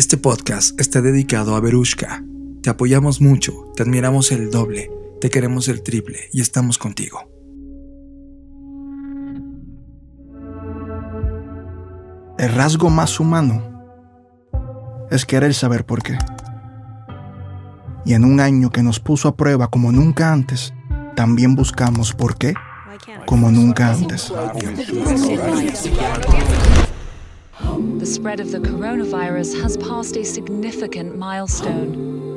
Este podcast está dedicado a Berushka. Te apoyamos mucho, te admiramos el doble, te queremos el triple y estamos contigo. El rasgo más humano es querer saber por qué. Y en un año que nos puso a prueba como nunca antes, también buscamos por qué como nunca antes.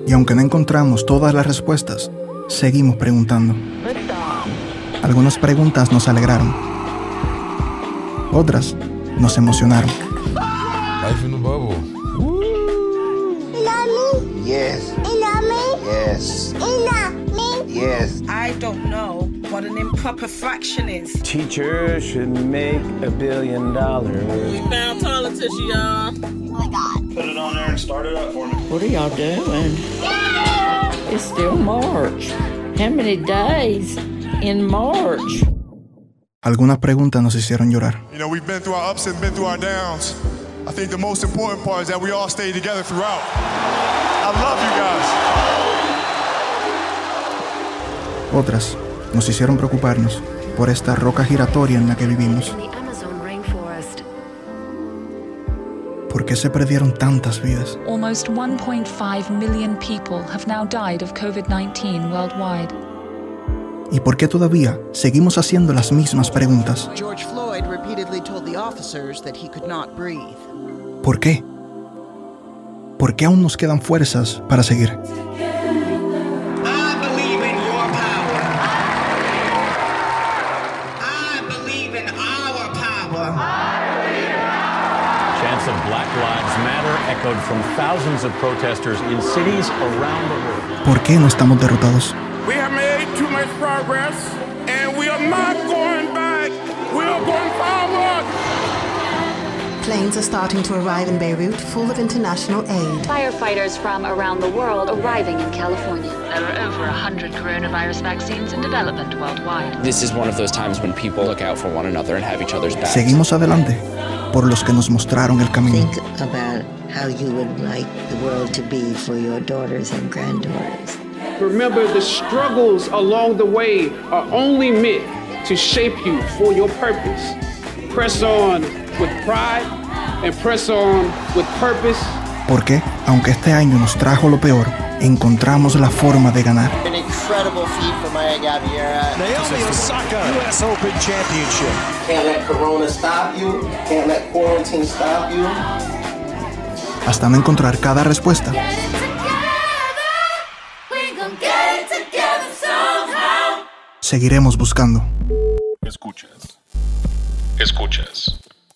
Y aunque no encontramos todas las respuestas, seguimos preguntando. Algunas preguntas nos alegraron. Otras nos emocionaron. Life in the bubble. Yes. Yes. Yes. I don't know what an improper fraction is. Teacher should make a billion dollars. We found politics, y'all. Oh my god. Put it on there and start it up for me. What are y'all doing? It's still March. How many days in March? Algunas preguntas nos hicieron llorar. You know, we've been through our ups and been through our downs. I think the most important part is that we all stay together throughout. I love you guys. Otras nos hicieron preocuparnos por esta roca giratoria en la que vivimos. ¿Por qué se perdieron tantas vidas? Almost 1.5 million people have now died of COVID-19 worldwide. ¿Y por qué todavía seguimos haciendo las mismas preguntas? George Floyd repeatedly told the officers that he could not breathe. ¿Por qué? ¿Por qué aún nos quedan fuerzas para seguir? Matter echoed from thousands of protesters in cities around the world. ¿Por qué no estamos derrotados? We have made too much progress, and we are not going back. We are going forward. Planes are starting to arrive in Beirut full of international aid. Firefighters from around the world arriving in California. There are over 100 coronavirus vaccines in development worldwide. This is one of those times when people look out for one another and have each other's backs. Seguimos adelante por los que nos mostraron el camino. Think about how you would like the world to be for your daughters and granddaughters. Remember, the struggles along the way are only meant to shape you for your purpose. Press on with pride and press on with purpose. Porque, aunque este año nos trajo lo peor, encontramos la forma de ganar. An incredible feat for Maya Gabriela. Naomi Osaka, U.S. Open Championship. Can't let Corona stop you. Can't let quarantine stop you. Hasta no encontrar cada respuesta. Seguiremos buscando. Escuchas. Escuchas.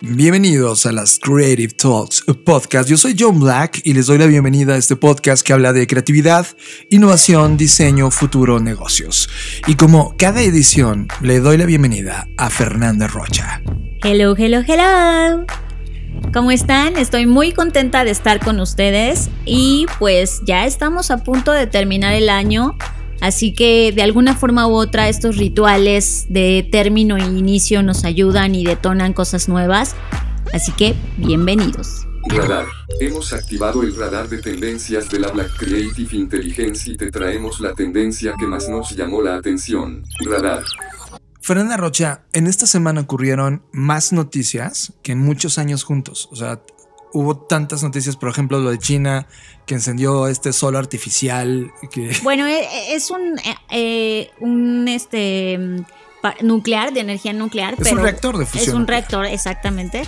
Bienvenidos a las Creative Talks Podcast. Yo soy John Black y les doy la bienvenida a este podcast que habla de creatividad, innovación, diseño, futuro, negocios. Y como cada edición, le doy la bienvenida a Fernanda Rocha. Hello, hello, hello. ¿Cómo están? Estoy muy contenta de estar con ustedes y pues ya estamos a punto de terminar el año. Así que de alguna forma u otra estos rituales de término e inicio nos ayudan y detonan cosas nuevas. Así que bienvenidos. Radar. Hemos activado el radar de tendencias de la Black Creative Intelligence y te traemos la tendencia que más nos llamó la atención. Radar. Fernanda Rocha, en esta semana ocurrieron más noticias que en muchos años juntos. O sea, hubo tantas noticias, por ejemplo, lo de China, que encendió este sol artificial. Que... Bueno, es un, eh, un este, nuclear, de energía nuclear. Es pero un reactor de fusión. Es un reactor, exactamente.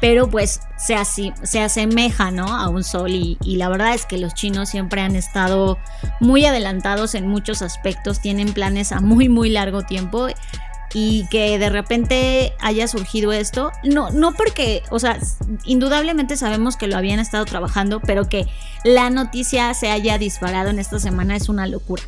Pero pues se, así, se asemeja ¿no? a un sol y, y, la verdad es que los chinos siempre han estado muy adelantados en muchos aspectos, tienen planes a muy muy largo tiempo y que de repente haya surgido esto, no, no porque, o sea, indudablemente sabemos que lo habían estado trabajando, pero que la noticia se haya disparado en esta semana es una locura.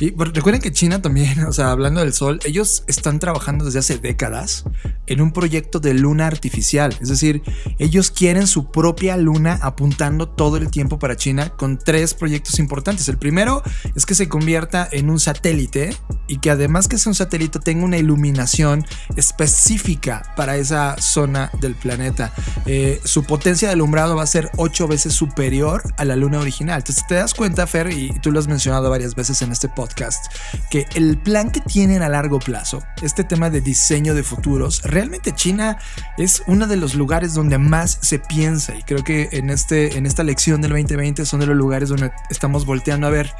Y recuerden que China también, o sea, hablando del sol, ellos están trabajando desde hace décadas en un proyecto de luna artificial. Es decir, ellos quieren su propia luna apuntando todo el tiempo para China con tres proyectos importantes. El primero es que se convierta en un satélite y que además que sea un satélite tenga una iluminación específica para esa zona del planeta. Eh, su potencia de alumbrado va a ser ocho veces superior a la luna original. Entonces te das cuenta, Fer, y tú lo has mencionado varias veces en este podcast, que el plan que tienen a largo plazo, este tema de diseño de futuros, realmente China es uno de los lugares donde más se piensa y creo que en, este, en esta lección del 2020 son de los lugares donde estamos volteando a ver.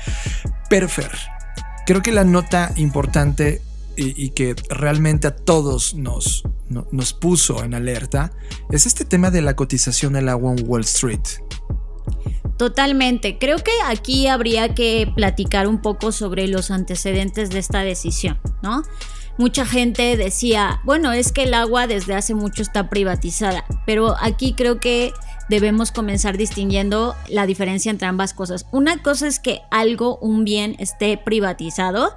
Pero creo que la nota importante y, que realmente a todos nos, nos puso en alerta es este tema de la cotización del agua en Wall Street. Totalmente. Creo que aquí habría que platicar un poco sobre los antecedentes de esta decisión, ¿no? Mucha gente decía, bueno, es que el agua desde hace mucho está privatizada, pero aquí creo que debemos comenzar distinguiendo la diferencia entre ambas cosas. Una cosa es que algo, un bien, esté privatizado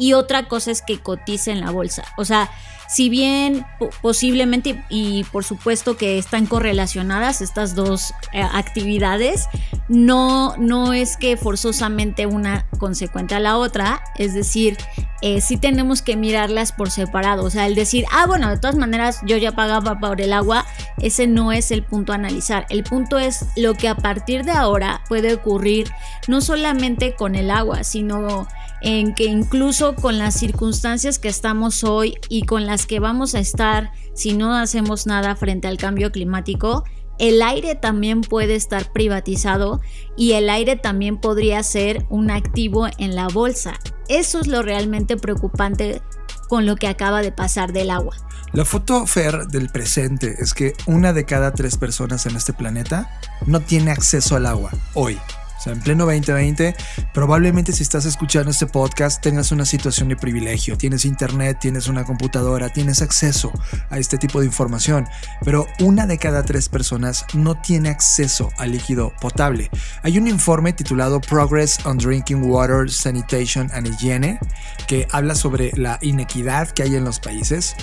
y otra cosa es que cotice en la bolsa. O sea, si bien posiblemente y por supuesto que están correlacionadas estas dos eh, actividades, no, no es que forzosamente una consecuente a la otra, es decir, eh, sí tenemos que mirarlas por separado, o sea, el decir, ah, bueno, de todas maneras yo ya pagaba por el agua, ese no es el punto a analizar, el punto es lo que a partir de ahora puede ocurrir no solamente con el agua, sino en que incluso con las circunstancias que estamos hoy y con las que vamos a estar si no hacemos nada frente al cambio climático, el aire también puede estar privatizado y el aire también podría ser un activo en la bolsa. Eso es lo realmente preocupante con lo que acaba de pasar del agua. La foto Fer del presente es que una de cada tres personas en este planeta no tiene acceso al agua hoy. O sea, en pleno 2020, probablemente si estás escuchando este podcast tengas una situación de privilegio. Tienes internet, tienes una computadora, tienes acceso a este tipo de información. Pero una de cada tres personas no tiene acceso al líquido potable. Hay un informe titulado Progress on Drinking Water, Sanitation and Hygiene que habla sobre la inequidad que hay en los países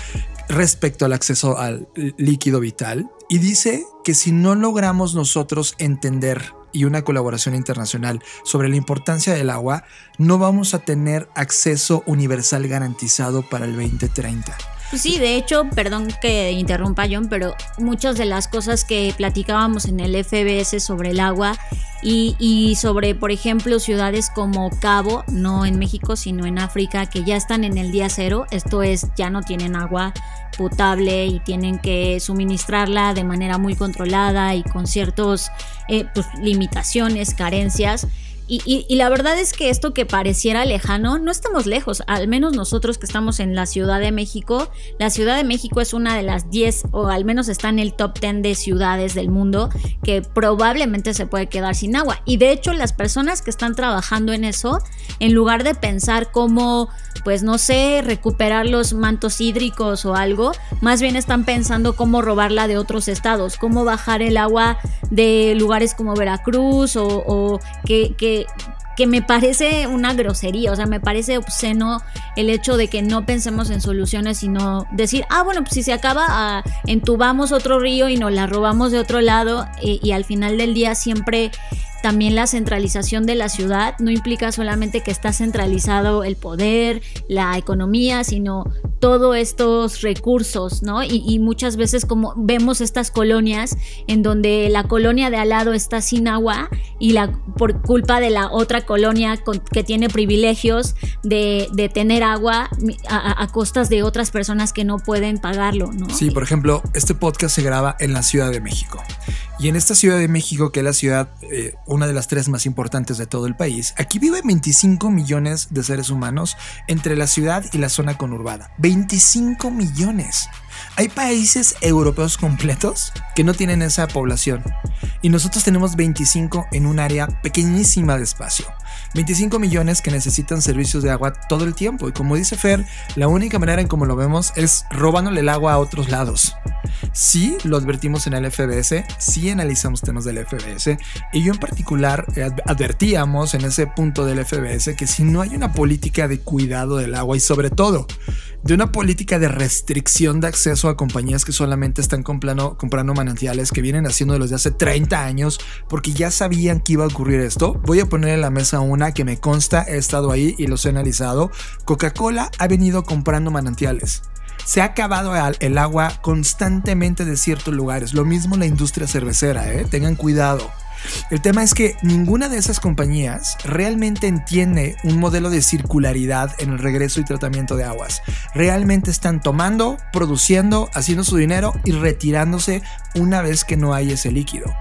respecto al acceso al líquido vital y dice que si no logramos nosotros entender y una colaboración internacional sobre la importancia del agua, no vamos a tener acceso universal garantizado para el 2030. Pues sí, de hecho, perdón que interrumpa John, pero muchas de las cosas que platicábamos en el FBS sobre el agua y, y, sobre, por ejemplo, ciudades como Cabo, no en México, sino en África, que ya están en el día cero, esto es, ya no tienen agua potable y tienen que suministrarla de manera muy controlada y con ciertas eh, pues, limitaciones, carencias. Y, la verdad es que esto que pareciera lejano, no estamos lejos, al menos nosotros que estamos en la Ciudad de México. La Ciudad de México es una de las 10 o al menos está en el top 10 de ciudades del mundo que probablemente se puede quedar sin agua. Y de hecho las personas que están trabajando en eso, en lugar de pensar cómo, pues no sé, recuperar los mantos hídricos o algo, más bien están pensando cómo robarla de otros estados, cómo bajar el agua de lugares como Veracruz o, o que, que que, me parece una grosería, o sea, me parece obsceno el hecho de que no pensemos en soluciones, sino decir, ah, bueno, pues si se acaba, ah, entubamos otro río y nos la robamos de otro lado y, y al final del día siempre también la centralización de la ciudad no implica solamente que está centralizado el poder, la economía, sino todos estos recursos, ¿no? Y, muchas veces como vemos estas colonias en donde la colonia de al lado está sin agua y la por culpa de la otra colonia que tiene privilegios de, tener agua a, a, costas de otras personas que no pueden pagarlo, ¿no? Sí, por ejemplo, este podcast se graba en la Ciudad de México. Y en esta Ciudad de México, que es la ciudad, eh, una de las tres más importantes de todo el país, aquí viven 25 millones de seres humanos entre la ciudad y la zona conurbada. 25 millones. Hay países europeos completos que no tienen esa población y nosotros tenemos 25 en un área pequeñísima de espacio. 25 millones que necesitan servicios de agua todo el tiempo y como dice Fer, la única manera en como lo vemos es robándole el agua a otros lados. Sí, lo advertimos en el FBS, sí analizamos temas del FBS y yo en particular advertíamos en ese punto del FBS que si no hay una política de cuidado del agua y sobre todo de una política de restricción de acceso a compañías que solamente están comprando, comprando manantiales que vienen haciendo desde hace 30 años porque ya sabían que iba a ocurrir esto. Voy a poner en la mesa una que me consta, he estado ahí y los he analizado. Coca-Cola ha venido comprando manantiales. Se ha acabado el agua constantemente de ciertos lugares. Lo mismo la industria cervecera, ¿eh? tengan cuidado. El tema es que ninguna de esas compañías realmente entiende un modelo de circularidad en el regreso y tratamiento de aguas. Realmente están tomando, produciendo, haciendo su dinero y retirándose una vez que no hay ese líquido.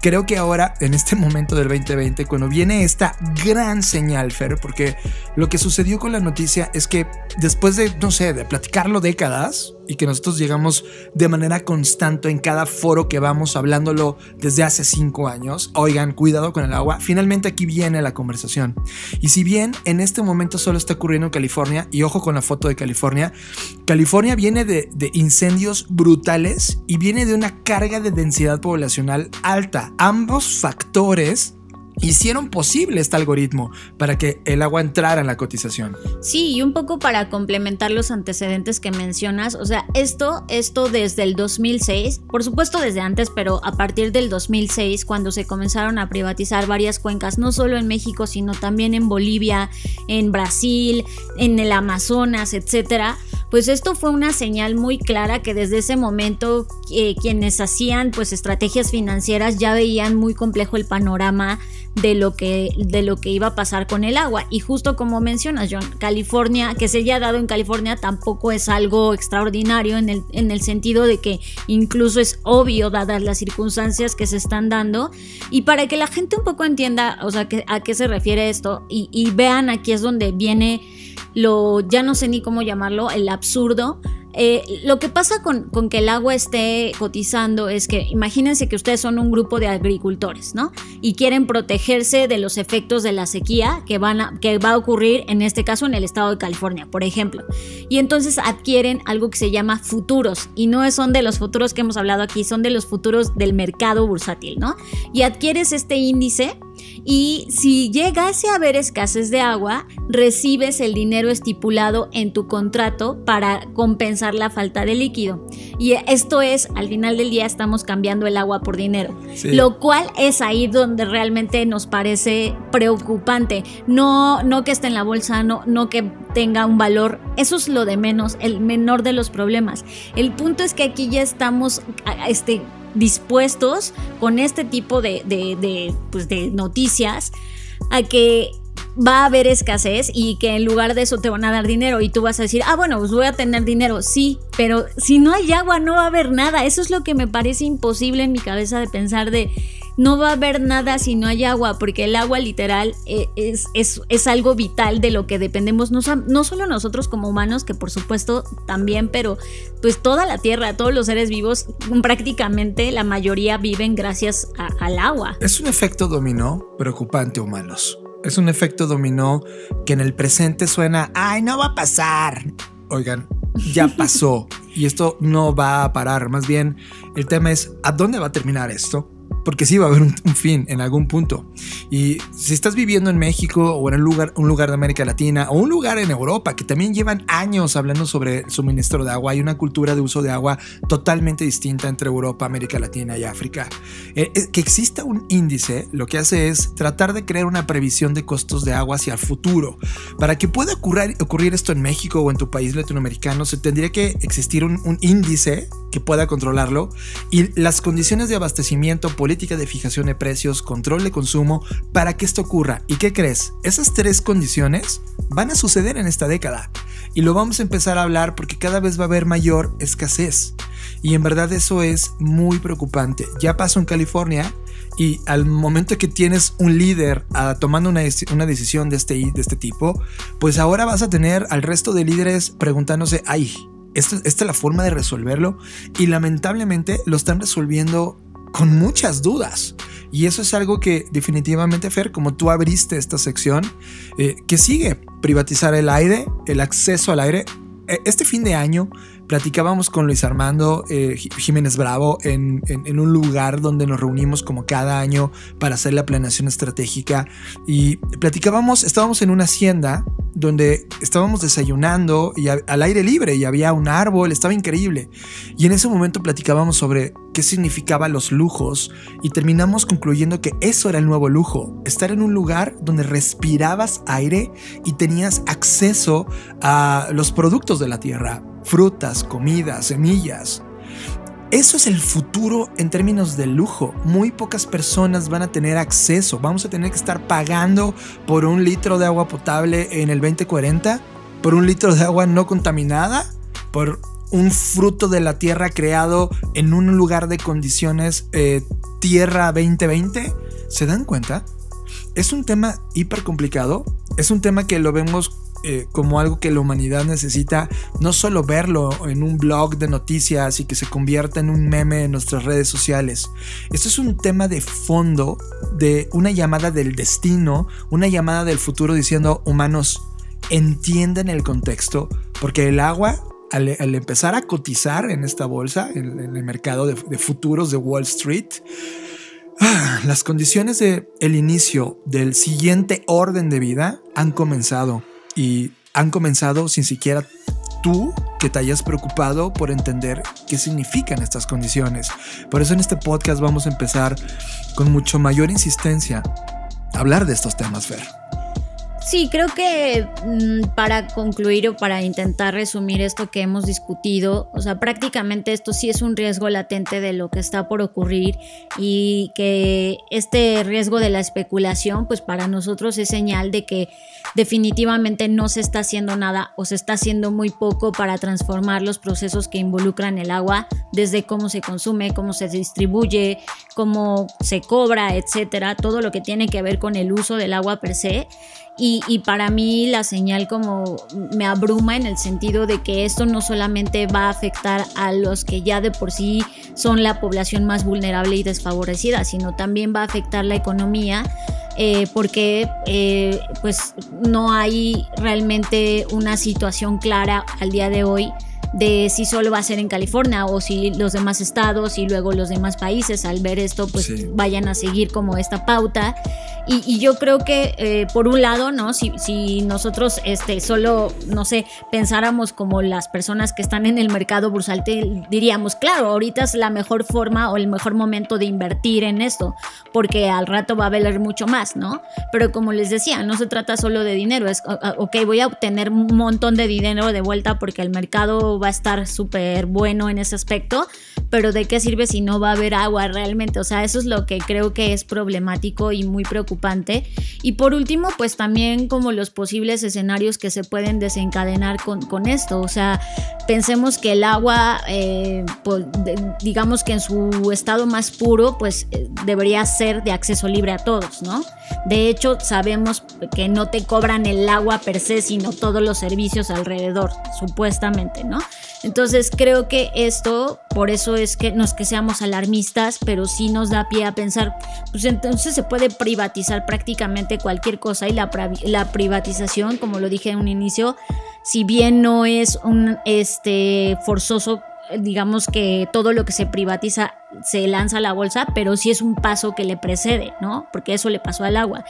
Creo que ahora, en este momento del 2020, cuando viene esta gran señal, Fer, porque lo que sucedió con la noticia es que después de, no sé, de platicarlo décadas, y que nosotros llegamos de manera constante en cada foro que vamos hablándolo desde hace cinco años. Oigan, cuidado con el agua. Finalmente aquí viene la conversación. Y si bien en este momento solo está ocurriendo en California, y ojo con la foto de California, California viene de, de incendios brutales y viene de una carga de densidad poblacional alta. Ambos factores hicieron posible este algoritmo para que el agua entrara en la cotización. Sí, y un poco para complementar los antecedentes que mencionas, o sea, esto, esto desde el 2006, por supuesto desde antes, pero a partir del 2006, cuando se comenzaron a privatizar varias cuencas, no solo en México, sino también en Bolivia, en Brasil, en el Amazonas, etcétera, pues esto fue una señal muy clara que desde ese momento eh, quienes hacían pues estrategias financieras ya veían muy complejo el panorama de lo que de lo que iba a pasar con el agua y justo como mencionas John California que se haya dado en California tampoco es algo extraordinario en el, en el sentido de que incluso es obvio dadas las circunstancias que se están dando y para que la gente un poco entienda o sea que, a qué se refiere esto y, y vean aquí es donde viene lo, ya no sé ni cómo llamarlo, el absurdo. Eh, lo que pasa con, que el agua esté cotizando es que imagínense que ustedes son un grupo de agricultores, ¿no? Y quieren protegerse de los efectos de la sequía que, van a, que va a ocurrir en este caso en el estado de California, por ejemplo. Y entonces adquieren algo que se llama futuros y no son de los futuros que hemos hablado aquí, son de los futuros del mercado bursátil, ¿no? Y adquieres este índice y si llegase a haber escasez de agua, recibes el dinero estipulado en tu contrato para compensar la falta de líquido. Y esto es, al final del día estamos cambiando el agua por dinero, lo cual es ahí donde realmente nos parece preocupante. No, no que esté en la bolsa, no, no que tenga un valor, eso es lo de menos, el menor de los problemas. El punto es que aquí ya estamos este, dispuestos con este tipo de, pues de noticias a que va a haber escasez y que en lugar de eso te van a dar dinero y tú vas a decir, ah, bueno, pues voy a tener dinero, sí, pero si no hay agua no va a haber nada. Eso es lo que me parece imposible en mi cabeza de pensar de, no va a haber nada si no hay agua, porque el agua literal eh, es, es, algo vital de lo que dependemos, no, no, solo nosotros como humanos, que por supuesto también, pero pues toda la tierra, todos los seres vivos, prácticamente la mayoría viven gracias al agua. Es un efecto dominó preocupante, humanos. Es un efecto dominó que en el presente suena, ay, no va a pasar. Oigan, ya pasó y esto no va a parar. Más bien, el tema es, ¿a dónde va a terminar esto? Porque sí va a haber un, fin en algún punto. Y si estás viviendo en México o en un lugar, un lugar de América Latina o un lugar en Europa que también llevan años hablando sobre el suministro de agua, hay una cultura de uso de agua totalmente distinta entre Europa, América Latina y África. Eh, eh, que exista un índice lo que hace es tratar de crear una previsión de costos de agua hacia el futuro. Para que pueda ocurrir, ocurrir esto en México o en tu país latinoamericano, se tendría que existir un, un índice que pueda controlarlo y las condiciones de abastecimiento político política de fijación de precios, control de consumo, para que esto ocurra. ¿Y qué crees? Esas tres condiciones van a suceder en esta década. Y lo vamos a empezar a hablar porque cada vez va a haber mayor escasez. Y en verdad eso es muy preocupante. Ya pasó en California y al momento que tienes un líder ah, tomando una, una, decisión de este, de este tipo, pues ahora vas a tener al resto de líderes preguntándose, ay, esta es la forma de resolverlo y lamentablemente lo están resolviendo con muchas dudas. Y eso es algo que definitivamente, Fer, como tú abriste esta sección, eh, que sigue privatizar el aire, el acceso al aire. E, este fin de año platicábamos con Luis Armando eh, Jiménez Bravo en, un lugar donde nos reunimos como cada año para hacer la planeación estratégica y platicábamos, estábamos en una hacienda donde estábamos desayunando y al aire libre y había un árbol, estaba increíble. Y en ese momento platicábamos sobre qué significaban los lujos y terminamos concluyendo que eso era el nuevo lujo, estar en un lugar donde respirabas aire y tenías acceso a los productos de la tierra, frutas, comida, semillas. Eso es el futuro en términos de lujo. Muy pocas personas van a tener acceso. Vamos a tener que estar pagando por un litro de agua potable en el 2040, por un litro de agua no contaminada, por un fruto de la tierra creado en un lugar de condiciones eh, tierra 2020. ¿Se dan cuenta? Es un tema hiper complicado. Es un tema que lo vemos eh, como algo que la humanidad necesita no solo verlo en un blog de noticias y que se convierta en un meme en nuestras redes sociales. Esto es un tema de fondo, de una llamada del destino, una llamada del futuro diciendo, humanos, entienden el contexto, porque el agua al, empezar a cotizar en esta bolsa, en, el mercado de, futuros de Wall Street, ah, las condiciones del el inicio del siguiente orden de vida han comenzado y han comenzado sin siquiera tú que te hayas preocupado por entender qué significan estas condiciones. Por eso en este podcast vamos a empezar con mucho mayor insistencia a hablar de estos temas, Fer. Sí, creo que mm, para concluir o para intentar resumir esto que hemos discutido, o sea, prácticamente esto sí es un riesgo latente de lo que está por ocurrir y que este riesgo de la especulación, pues para nosotros es señal de que definitivamente no se está haciendo nada o se está haciendo muy poco para transformar los procesos que involucran el agua, desde cómo se consume, cómo se distribuye, cómo se cobra, etcétera, todo lo que tiene que ver con el uso del agua per se. Y, para mí la señal como me abruma en el sentido de que esto no solamente va a afectar a los que ya de por sí son la población más vulnerable y desfavorecida, sino también va a afectar la economía. Eh, porque eh, pues no hay realmente una situación clara al día de hoy de si solo va a ser en California o si los demás estados y luego los demás países al ver esto pues vayan a seguir como esta pauta. Y, yo creo que eh, por un lado, ¿no? Si, si, nosotros este, solo, no sé, pensáramos como las personas que están en el mercado bursátil, diríamos, claro, ahorita es la mejor forma o el mejor momento de invertir en esto, porque al rato va a valer mucho más, ¿no? Pero como les decía, no se trata solo de dinero, es, ok, voy a obtener un montón de dinero de vuelta porque el mercado va a estar súper bueno en ese aspecto, pero ¿de qué sirve si no va a haber agua realmente? O sea, eso es lo que creo que es problemático y muy preocupante. Y por último, pues también como los posibles escenarios que se pueden desencadenar con, con esto. O sea, pensemos que el agua, eh, pues, digamos que en su estado más puro, pues eh, debería ser de acceso libre a todos, ¿no? De hecho, sabemos que no te cobran el agua per se, sino todos los servicios alrededor, supuestamente, ¿no? Entonces creo que esto, por eso es que no es que seamos alarmistas, pero sí nos da pie a pensar, pues entonces se puede privatizar prácticamente cualquier cosa y la, la privatización, como lo dije en un inicio, si bien no es un este, forzoso digamos que todo lo que se privatiza se lanza a la bolsa, pero sí es un paso que le precede, ¿no? Porque eso le pasó al agua.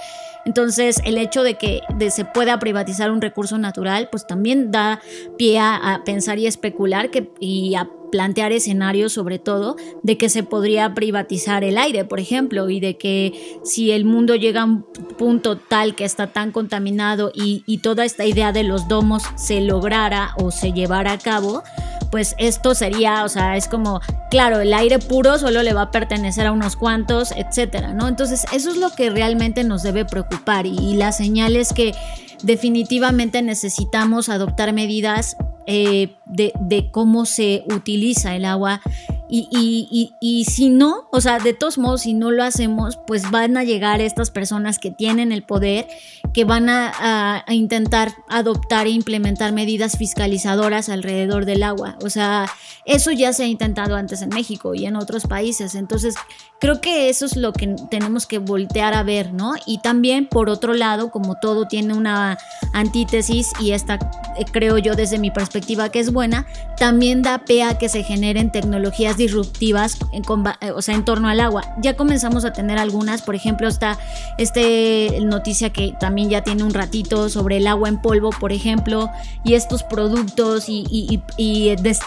Entonces, el hecho de que se pueda privatizar un recurso natural, pues también da pie a, pensar y especular que, y a plantear escenarios sobre todo de que se podría privatizar el aire, por ejemplo, y de que si el mundo llega a un punto tal que está tan contaminado y toda esta idea de los domos se lograra o se llevara a cabo, pues esto sería, o sea, es como, claro, el aire puro solo le va a pertenecer a unos cuantos, etcétera, ¿no? Entonces, eso es lo que realmente nos debe preocupar y, la señal es que definitivamente necesitamos adoptar medidas eh, de, cómo se utiliza el agua Y, y, y, y, si no, o sea, de todos modos, si no lo hacemos, pues van a llegar estas personas que tienen el poder, que van a, a, a intentar adoptar e implementar medidas fiscalizadoras alrededor del agua. O sea, eso ya se ha intentado antes en México y en otros países. Entonces, creo que eso es lo que tenemos que voltear a ver, ¿no? Y también, por otro lado, como todo tiene una antítesis y esta, eh, creo yo desde mi perspectiva que es buena, también da pe a que se generen tecnologías disruptivas en, eh, o sea, en torno al agua. Ya comenzamos a tener algunas, por ejemplo, está este noticia que también ya tiene un ratito sobre el agua en polvo, por ejemplo, y estos productos y, y, y des,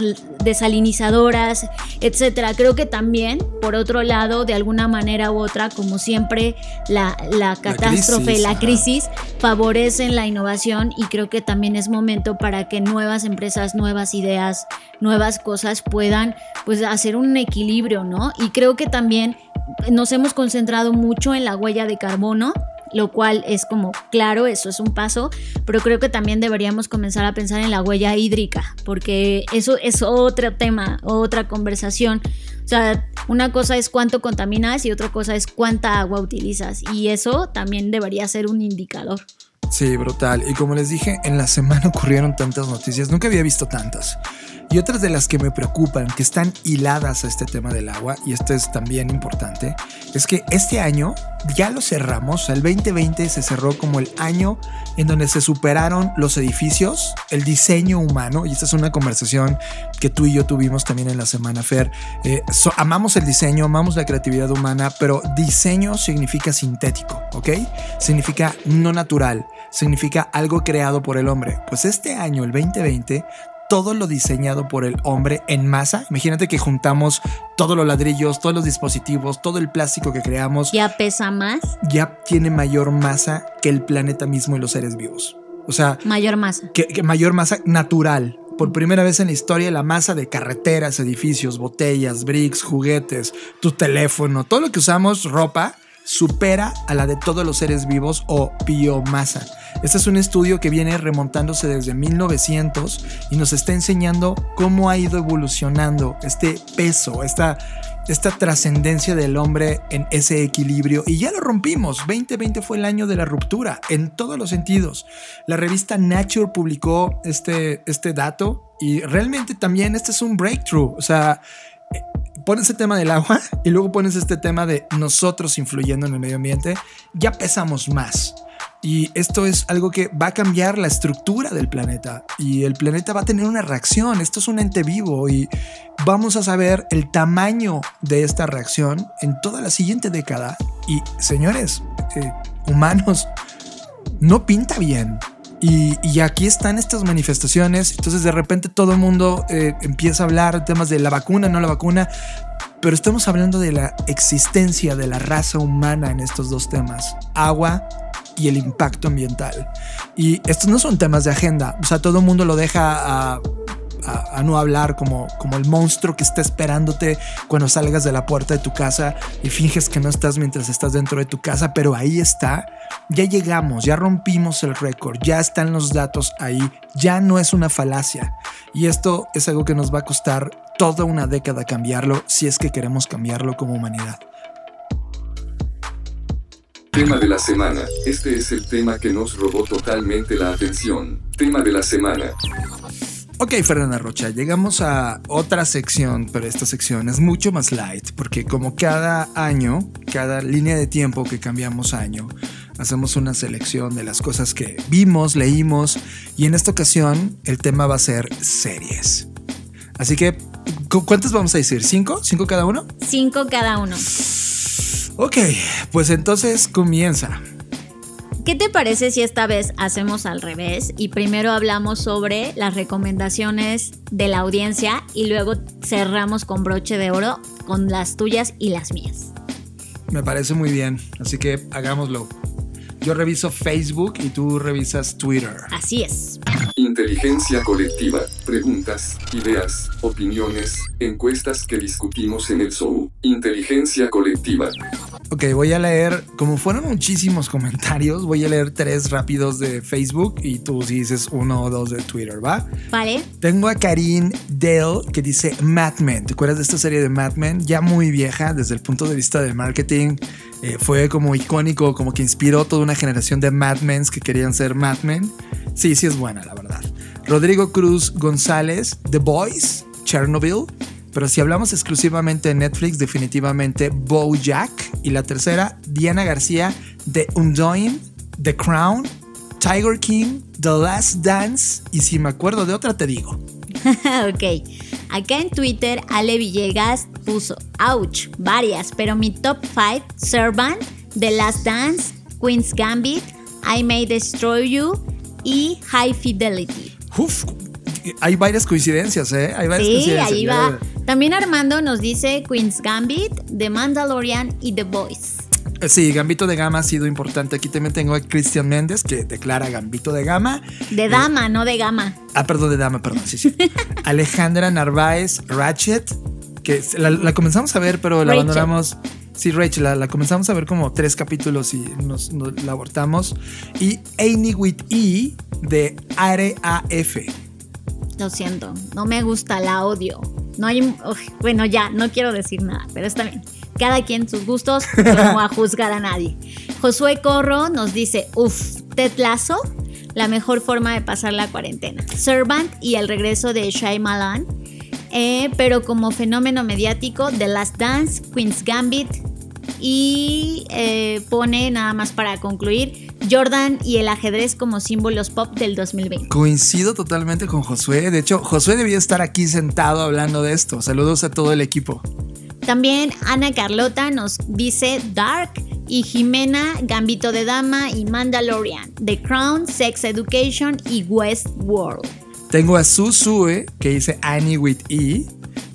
desalinizadoras, etcétera. Creo que también, por otro lado, de alguna manera u otra, como siempre, la, la catástrofe, la crisis, la crisis favorecen la innovación y creo que también es momento para que nuevas empresas, nuevas ideas, nuevas cosas puedan pues hacer un equilibrio, ¿no? Y creo que también nos hemos concentrado mucho en la huella de carbono lo cual es como, claro, eso es un paso, pero creo que también deberíamos comenzar a pensar en la huella hídrica, porque eso es otro tema, otra conversación. O sea, una cosa es cuánto contaminas y otra cosa es cuánta agua utilizas, y eso también debería ser un indicador. Sí, brutal. Y como les dije, en la semana ocurrieron tantas noticias, nunca había visto tantas. Y otras de las que me preocupan, que están hiladas a este tema del agua, y esto es también importante, es que este año ya lo cerramos, el 2020 se cerró como el año en donde se superaron los edificios, el diseño humano, y esta es una conversación que tú y yo tuvimos también en la semana, Fer. Eh, so, amamos el diseño, amamos la creatividad humana, pero diseño significa sintético, ¿ok? Significa no natural, significa algo creado por el hombre. Pues este año, el 2020, todo lo diseñado por el hombre en masa. Imagínate que juntamos todos los ladrillos, todos los dispositivos, todo el plástico que creamos. ¿Ya pesa más? Ya tiene mayor masa que el planeta mismo y los seres vivos. O sea, mayor masa. Que, que mayor masa natural. Por primera vez en la historia, la masa de carreteras, edificios, botellas, bricks, juguetes, tu teléfono, todo lo que usamos, ropa, supera a la de todos los seres vivos o biomasa. Este es un estudio que viene remontándose desde 1900 y nos está enseñando cómo ha ido evolucionando este peso, esta, esta trascendencia del hombre en ese equilibrio y ya lo rompimos. 2020 fue el año de la ruptura en todos los sentidos. La revista Nature publicó este, este dato y realmente también este es un breakthrough. O sea, pones el tema del agua y luego pones este tema de nosotros influyendo en el medio ambiente, ya pesamos más. Y esto es algo que va a cambiar la estructura del planeta y el planeta va a tener una reacción. Esto es un ente vivo y vamos a saber el tamaño de esta reacción en toda la siguiente década. Y señores, eh, humanos, no pinta bien. Y, aquí están estas manifestaciones. Entonces de repente todo el mundo eh, empieza a hablar temas de la vacuna, no la vacuna. Pero estamos hablando de la existencia de la raza humana en estos dos temas. Agua y el impacto ambiental. Y estos no son temas de agenda. O sea, todo el mundo lo deja a a, a, no hablar como, como el monstruo que está esperándote cuando salgas de la puerta de tu casa y finges que no estás mientras estás dentro de tu casa, pero ahí está. Ya llegamos, ya rompimos el récord, ya están los datos ahí, ya no es una falacia. Y esto es algo que nos va a costar toda una década cambiarlo si es que queremos cambiarlo como humanidad. Tema de la semana. Este es el tema que nos robó totalmente la atención. Tema de la semana. Ok, Fernanda Rocha, llegamos a otra sección, pero esta sección es mucho más light, porque como cada año, cada línea de tiempo que cambiamos año, hacemos una selección de las cosas que vimos, leímos, y en esta ocasión el tema va a ser series. Así que, ¿cuántas vamos a decir? ¿Cinco? ¿Cinco cada uno? Cinco cada uno. Ok, pues entonces comienza. ¿Qué te parece si esta vez hacemos al revés y primero hablamos sobre las recomendaciones de la audiencia y luego cerramos con broche de oro con las tuyas y las mías? Me parece muy bien, así que hagámoslo. Yo reviso Facebook y tú revisas Twitter. Así es. Inteligencia colectiva, preguntas, ideas, opiniones, encuestas que discutimos en el show. Inteligencia colectiva. Ok, voy a leer, como fueron muchísimos comentarios, voy a leer tres rápidos de Facebook y tú si dices uno o dos de Twitter, ¿va? Vale. Tengo a Karin Dale que dice Mad Men. ¿Te acuerdas de esta serie de Mad Men? Ya muy vieja desde el punto de vista del marketing. Eh, fue como icónico, como que inspiró toda una generación de Mad Men que querían ser Mad Men. Sí, sí es buena, la verdad. Rodrigo Cruz González, The Boys, Chernobyl. Pero si hablamos exclusivamente de Netflix, definitivamente Bojack. Y la tercera, Diana García, The Undoing, The Crown, Tiger King, The Last Dance. Y si me acuerdo de otra, te digo. ok. Acá en Twitter, Ale Villegas puso, ouch, varias, pero mi top 5, Servant, The Last Dance, Queen's Gambit, I May Destroy You y High Fidelity. Uf, hay varias coincidencias, ¿eh? Hay varias sí, coincidencias. ahí va. También Armando nos dice Queen's Gambit, The Mandalorian y The Voice. Eh, Sí, Gambito de Gama ha sido importante. Aquí también tengo a Christian Méndez que declara Gambito de Gama. De dama, no de gama. Ah, perdón, de Dama, perdón, sí, sí. Alejandra Narváez Ratchet, que la, la comenzamos a ver, pero la Rachel. abandonamos. Sí, Rachel, la, la comenzamos a ver como tres capítulos y nos, nos la abortamos. Y Amy with E de AF. Lo siento, no me gusta, la odio. No hay. bueno, ya, no quiero decir nada, pero está bien. Cada quien sus gustos, no a juzgar a nadie. Josué Corro nos dice: Uf, Ted Lasso, la mejor forma de pasar la cuarentena. Servant y el regreso de Shyamalan. Eh, pero como fenómeno mediático, The Last Dance, Queen's Gambit. Y eh, pone nada más para concluir Jordan y el ajedrez como símbolos pop del 2020. Coincido totalmente con Josué. De hecho, Josué debía estar aquí sentado hablando de esto. Saludos a todo el equipo. También Ana Carlota nos dice Dark y Jimena Gambito de Dama y Mandalorian, The Crown, Sex Education y Westworld. Tengo a Susue, que dice Annie with E,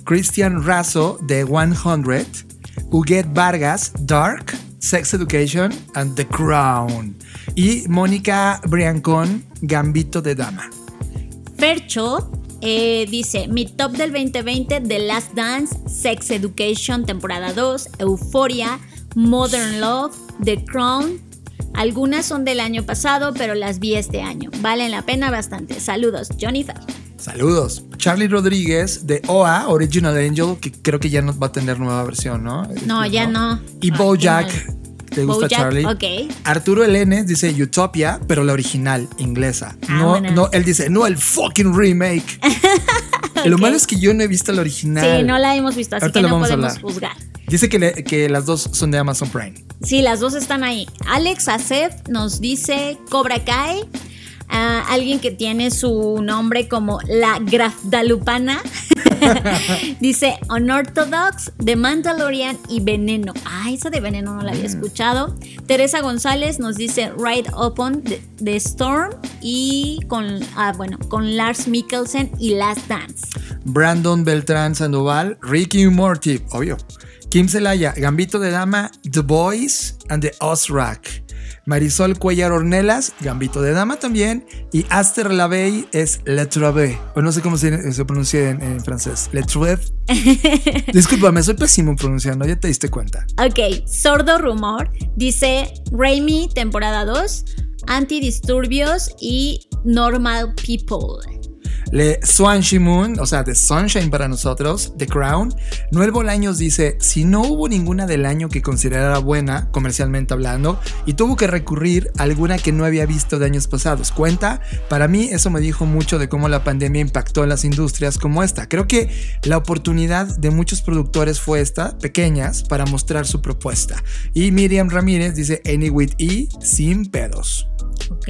Christian Razo de 100, Huguet Vargas, Dark, Sex Education and The Crown. Y Mónica Briancón, Gambito de Dama. Fercho eh, dice mi top del 2020 The Last Dance, Sex Education temporada 2, Euphoria, Modern Love, The Crown. Algunas son del año pasado, pero las vi este año. Valen la pena bastante. Saludos, Jennifer. Saludos. Charlie Rodríguez de OA, Original Angel, que creo que ya no va a tener nueva versión, ¿no? No, ya no. Y Ah, Bojack. ¿te gusta Bojack, Charlie? ok. Arturo Elenes dice Utopia, pero la original, inglesa. Ah, no, no, él dice, no el fucking remake. Lo malo es que yo no he visto la original. Sí, no la hemos visto, así Ahorita que no podemos juzgar. Dice que, le- que las dos son de Amazon Prime. Sí, las dos están ahí. Alex Acef nos dice Cobra Kai. Alguien que tiene su nombre como la Grafdalupana. dice Unorthodox, The Mandalorian y Veneno. Ah, esa de Veneno no la había escuchado. Teresa González nos dice Ride Upon the, the Storm y con, ah, bueno, con Lars Mikkelsen y Last Dance. Brandon Beltrán Sandoval, Ricky Morty, obvio. Kim Celaya, Gambito de Dama, The Boys and the Ozrak. Marisol Cuellar Ornelas, Gambito de Dama también. Y Aster Lavey es Le Trave. O no sé cómo se, se pronuncia en, en francés. Le Trave. Discúlpame, soy pésimo pronunciando, ya te diste cuenta. Ok, Sordo Rumor dice Raimi, temporada 2, Antidisturbios y Normal People. Le Swansea Moon, o sea, The Sunshine para nosotros, The Crown. Noel Bolaños dice, si no hubo ninguna del año que considerara buena, comercialmente hablando, y tuvo que recurrir a alguna que no había visto de años pasados, ¿cuenta? Para mí eso me dijo mucho de cómo la pandemia impactó en las industrias como esta. Creo que la oportunidad de muchos productores fue esta, pequeñas, para mostrar su propuesta. Y Miriam Ramírez dice, Any with E, sin pedos. Ok.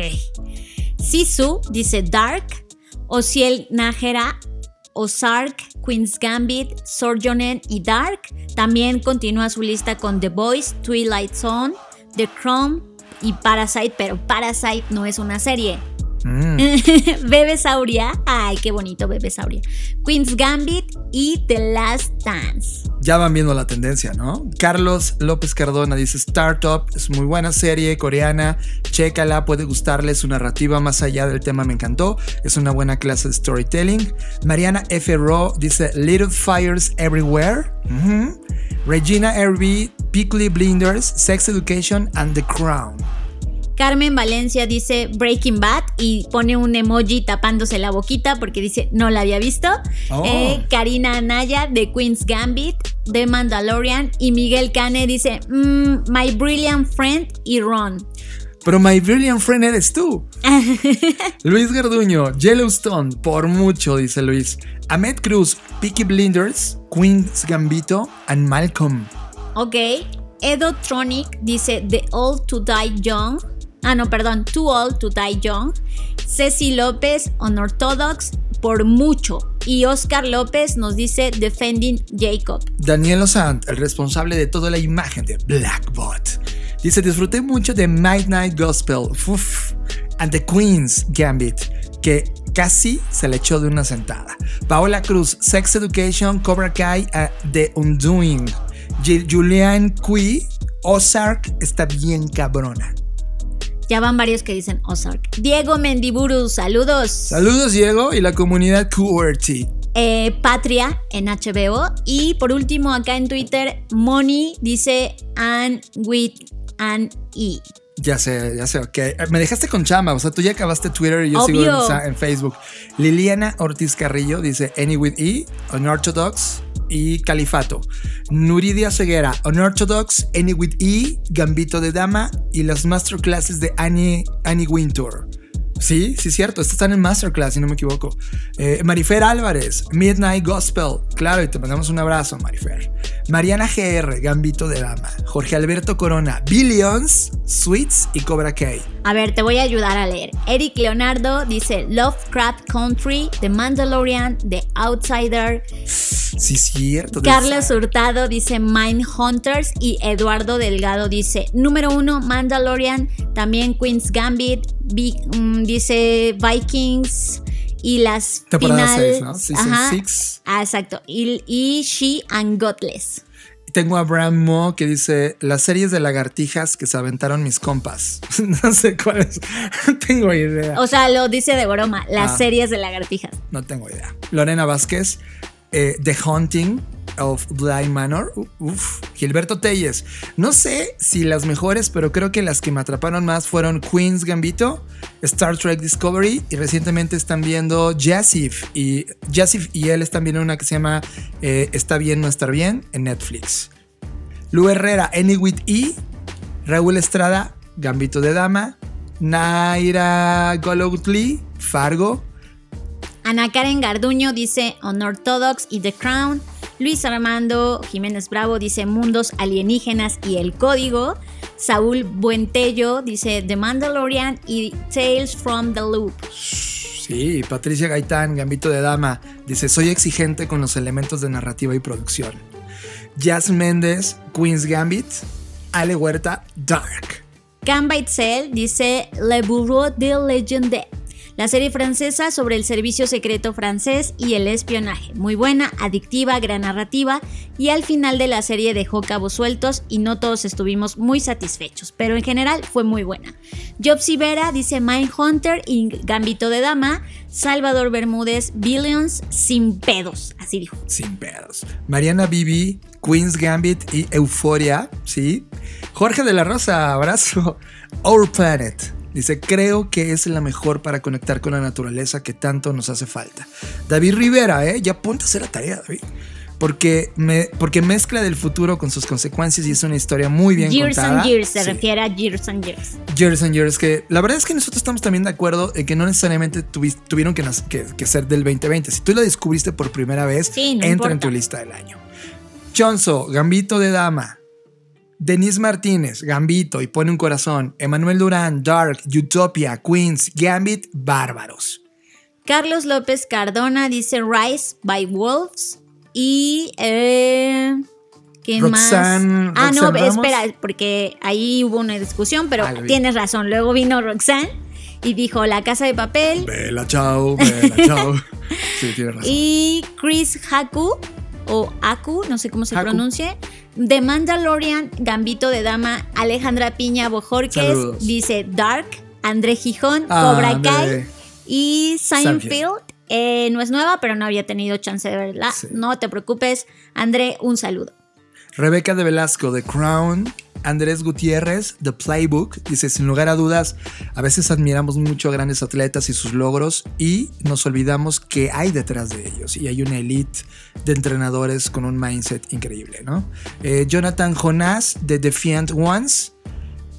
Sisu dice Dark, Ociel Nájera, Ozark, Queen's Gambit, Sorjonen y Dark. También continúa su lista con The Boys, Twilight Zone, The Crown y Parasite, pero Parasite no es una serie. Mm. Bebe Sauria, ay, qué bonito Bebe Sauria. Queen's Gambit y The Last Dance. Ya van viendo la tendencia, ¿no? Carlos López Cardona dice Startup, es muy buena serie coreana, chécala, puede gustarle su narrativa más allá del tema, me encantó, es una buena clase de storytelling. Mariana F. Ro dice Little Fires Everywhere. Regina R.B., Peaky Blinders, Sex Education and The Crown. Carmen Valencia dice Breaking Bad y pone un emoji tapándose la boquita porque dice no la había visto. Oh. Eh, Karina Anaya de Queen's Gambit, The Mandalorian y Miguel Cane dice mm, My Brilliant Friend y Ron. Pero My Brilliant Friend eres tú. Luis Garduño, Yellowstone, por mucho, dice Luis. Ahmed Cruz, Peaky Blinders, Queen's Gambito and Malcolm. Ok. Edo Tronic dice The Old to Die Young. Ah, no, perdón, Too Old to Die Young. Ceci López, Unorthodox, por mucho. Y Oscar López nos dice Defending Jacob. Daniel Osant, el responsable de toda la imagen de Blackbot. Dice, disfruté mucho de Midnight Gospel and The Queen's Gambit, que casi se le echó de una sentada. Paola Cruz, Sex Education, Cobra Kai, uh, The Undoing. Julian Cui, Ozark está bien cabrona. Ya van varios que dicen Ozark. Diego Mendiburu, saludos. Saludos Diego y la comunidad QWERTY. Eh, Patria en HBO. Y por último, acá en Twitter, Moni dice An with an E. Ya sé, ya sé, ok. Me dejaste con chamba, o sea, tú ya acabaste Twitter y yo sigo en Facebook. Liliana Ortiz Carrillo dice Any with E, Unorthodox y Califato. Nuridia Ceguera, Unorthodox, Any with E, Gambito de Dama y las masterclasses de Annie, Annie Wintour. Sí, sí, cierto. Estas están en Masterclass, si no me equivoco. Eh, Marifer Álvarez, Midnight Gospel. Claro, y te mandamos un abrazo, Marifer. Mariana GR, Gambito de Dama. Jorge Alberto Corona, Billions, Sweets y Cobra Kai. A ver, te voy a ayudar a leer. Eric Leonardo dice Lovecraft Country, The Mandalorian, The Outsider. Sí, cierto. Carlos Hurtado dice Mindhunters y Eduardo Delgado dice número uno Mandalorian, también Queen's Gambit, Vi- mm, dice Vikings y las Temporada final, seis, ¿no? Season Ajá. six. Ah, exacto. Y, y She and Godless. Tengo a Abraham Mo que dice las series de lagartijas que se aventaron mis compas. no sé cuáles. No tengo idea. O sea, lo dice de broma, las Ah. series de lagartijas. No tengo idea. Lorena Vázquez, eh, The Haunting of Bly Manor. Uf. Gilberto Telles. No sé si las mejores, pero creo que las que me atraparon más fueron Queen's Gambito, Star Trek Discovery y recientemente están viendo Jassif. Y Jassif y él están viendo una que se llama eh, Está bien no estar bien en Netflix. Lu Herrera, Any with E. Raúl Estrada, Gambito de Dama. Naira Golowtli, Fargo. Ana Karen Garduño dice Unorthodox y The Crown. Luis Armando Jiménez Bravo dice Mundos Alienígenas y el Código. Saúl Buentello dice The Mandalorian y Tales from the Loop. Sí, Patricia Gaitán, Gambito de Dama, dice, soy exigente con los elementos de narrativa y producción. Jazz Méndez, Queen's Gambit, Ale Huerta, Dark. Gamba Itzel dice Le Bureau de Legende. La serie francesa sobre el servicio secreto francés y el espionaje. Muy buena, adictiva, gran narrativa y al final de la serie dejó cabos sueltos y no todos estuvimos muy satisfechos, pero en general fue muy buena. Jobs Vera dice Mindhunter y Gambito de Dama. Salvador Bermúdez, Billions sin pedos, así dijo. Sin pedos. Mariana Bibi, Queen's Gambit y Euforia, ¿sí? Jorge de la Rosa, abrazo. Our Planet. Dice, creo que es la mejor para conectar con la naturaleza que tanto nos hace falta. David Rivera, ¿eh? Ya ponte a hacer la tarea, David. Porque, me, porque mezcla del futuro con sus consecuencias y es una historia muy bien Years contada. and Years, se Sí. refiere a Years and Years. Years and Years, que la verdad es que nosotros estamos también de acuerdo en que no necesariamente tuvi- tuvieron que, que- que ser del 2020. Si tú la descubriste por primera vez, Sí, no entra en tu lista del año. Chonzo, Gambito de Dama. Denise Martínez, Gambito y pone un corazón. Emanuel Durán, Dark, Utopia, Queens, Gambit, Bárbaros. Carlos López Cardona dice Rise by Wolves. Y. Eh, ¿Qué Roxanne- más? Ah, no, Ramos. espera, porque ahí hubo una discusión, pero Ah, tienes razón. Luego vino Roxanne y dijo La Casa de Papel. Bella, chao, bella, chao. Sí, tienes razón. Y Chris Haku, o Aku, no sé cómo se Haku. pronuncie. The Mandalorian, Gambito de Dama, Alejandra Piña Bojorques, Saludos. dice Dark, André Gijón, Ah, Cobra. Kai y Seinfeld. Eh, no es nueva, pero no había tenido chance de verla. Sí. No te preocupes, André, un saludo. Rebeca de Velasco, The Crown. Andrés Gutiérrez, The Playbook, dice, sin lugar a dudas, a veces admiramos mucho a grandes atletas y sus logros y nos olvidamos que hay detrás de ellos y hay una elite de entrenadores con un mindset increíble, ¿no? Eh, Jonathan Jonas, de Defiant Ones,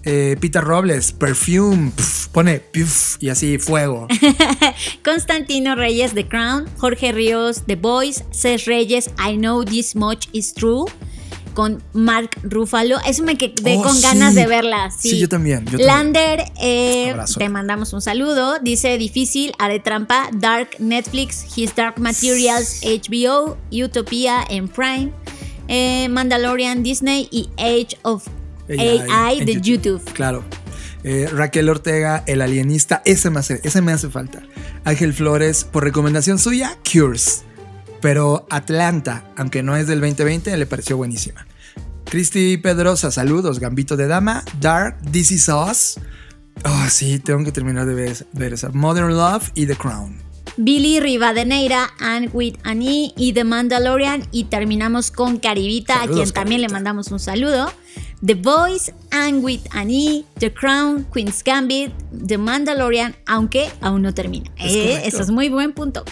eh, Peter Robles, Perfume, pone y así fuego. Constantino Reyes, The Crown. Jorge Ríos, The Boys. Cés Reyes, I Know This Much Is True. Con Mark Ruffalo. Eso me quedé Oh, con sí. ganas de verla. Sí, Sí, yo también, yo. Lander, eh, te mandamos un saludo. Dice difícil, haré trampa. Dark, Netflix, His Dark Materials, HBO, Utopia en Prime. eh, Mandalorian, Disney y Age of AI, de YouTube. Claro. Eh, Raquel Ortega, El Alienista, ese me, hace, ese me hace falta. Ángel Flores, por recomendación suya, Cures. Pero Atlanta, aunque no es del 2020, le pareció buenísima. Cristi Pedrosa, saludos. Gambito de Dama, Dark, This Is Us. Oh, sí, tengo que terminar de ver, ver esa. Modern Love y The Crown. Billy Rivadeneira, Anne with Annie y The Mandalorian. Y terminamos con Caribita, a quien también le mandamos un saludo. The Voice, Anne with Annie, The Crown, Queen's Gambit, The Mandalorian, aunque aún no termina. Es Eh, eso es muy buen punto.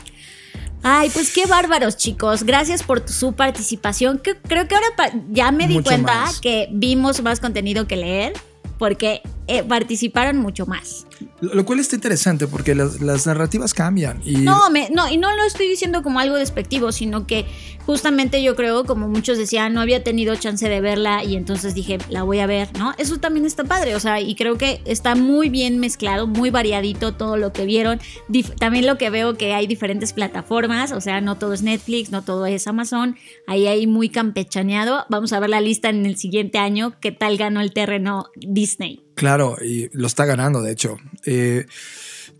Ay, pues qué bárbaros, chicos. Gracias por su participación. Que- creo que ahora ya me di Mucho cuenta más. que vimos más contenido que leer, porque eh, participaron mucho más. Lo, cual está interesante porque las, narrativas cambian. Y No, me, no, y no lo estoy diciendo como algo despectivo, sino que justamente yo creo, como muchos decían, no había tenido chance de verla y entonces dije, la voy a ver, ¿no? Eso también está padre, o sea, y creo que está muy bien mezclado, muy variadito todo lo que vieron. También lo que veo que hay diferentes plataformas, o sea, no todo es Netflix, no todo es Amazon, ahí hay muy campechaneado. Vamos a ver la lista en el siguiente año, qué tal ganó el terreno Disney. Claro, y lo está ganando, de hecho. Eh,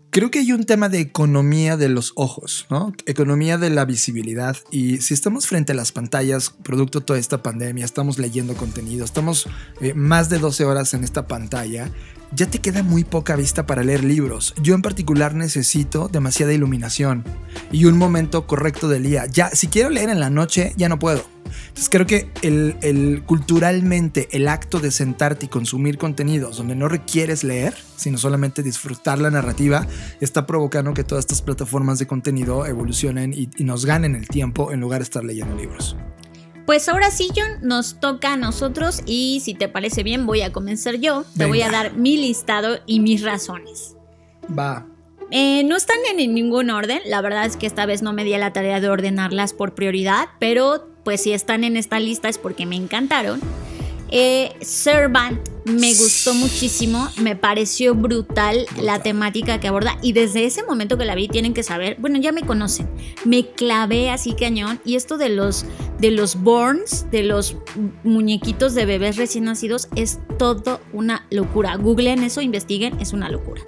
creo que hay un tema de economía de los ojos, ¿no? Economía de la visibilidad. Y si estamos frente a las pantallas, producto de toda esta pandemia, estamos leyendo contenido, estamos eh, más de 12 horas en esta pantalla, ya te queda muy poca vista para leer libros. Yo en particular necesito demasiada iluminación y un momento correcto del día. Ya, si quiero leer en la noche, ya no puedo. Entonces creo que el, culturalmente el acto de sentarte y consumir contenidos donde no requieres leer, sino solamente disfrutar la narrativa, está provocando que todas estas plataformas de contenido evolucionen y, y nos ganen el tiempo en lugar de estar leyendo libros. Pues ahora sí, John, nos toca a nosotros y si te parece bien voy a comenzar yo. Te voy a dar mi listado y mis razones. Va. Eh, no están en ningún orden, la verdad es que esta vez no me di a la tarea de ordenarlas por prioridad, pero pues si están en esta lista es porque me encantaron. Eh, Servant me gustó muchísimo, me pareció brutal la temática que aborda y desde ese momento que la vi tienen que saber, bueno ya me conocen, me clavé así cañón y esto de los de los borns, de los muñequitos de bebés recién nacidos es todo una locura. Googleen eso, investiguen, es una locura.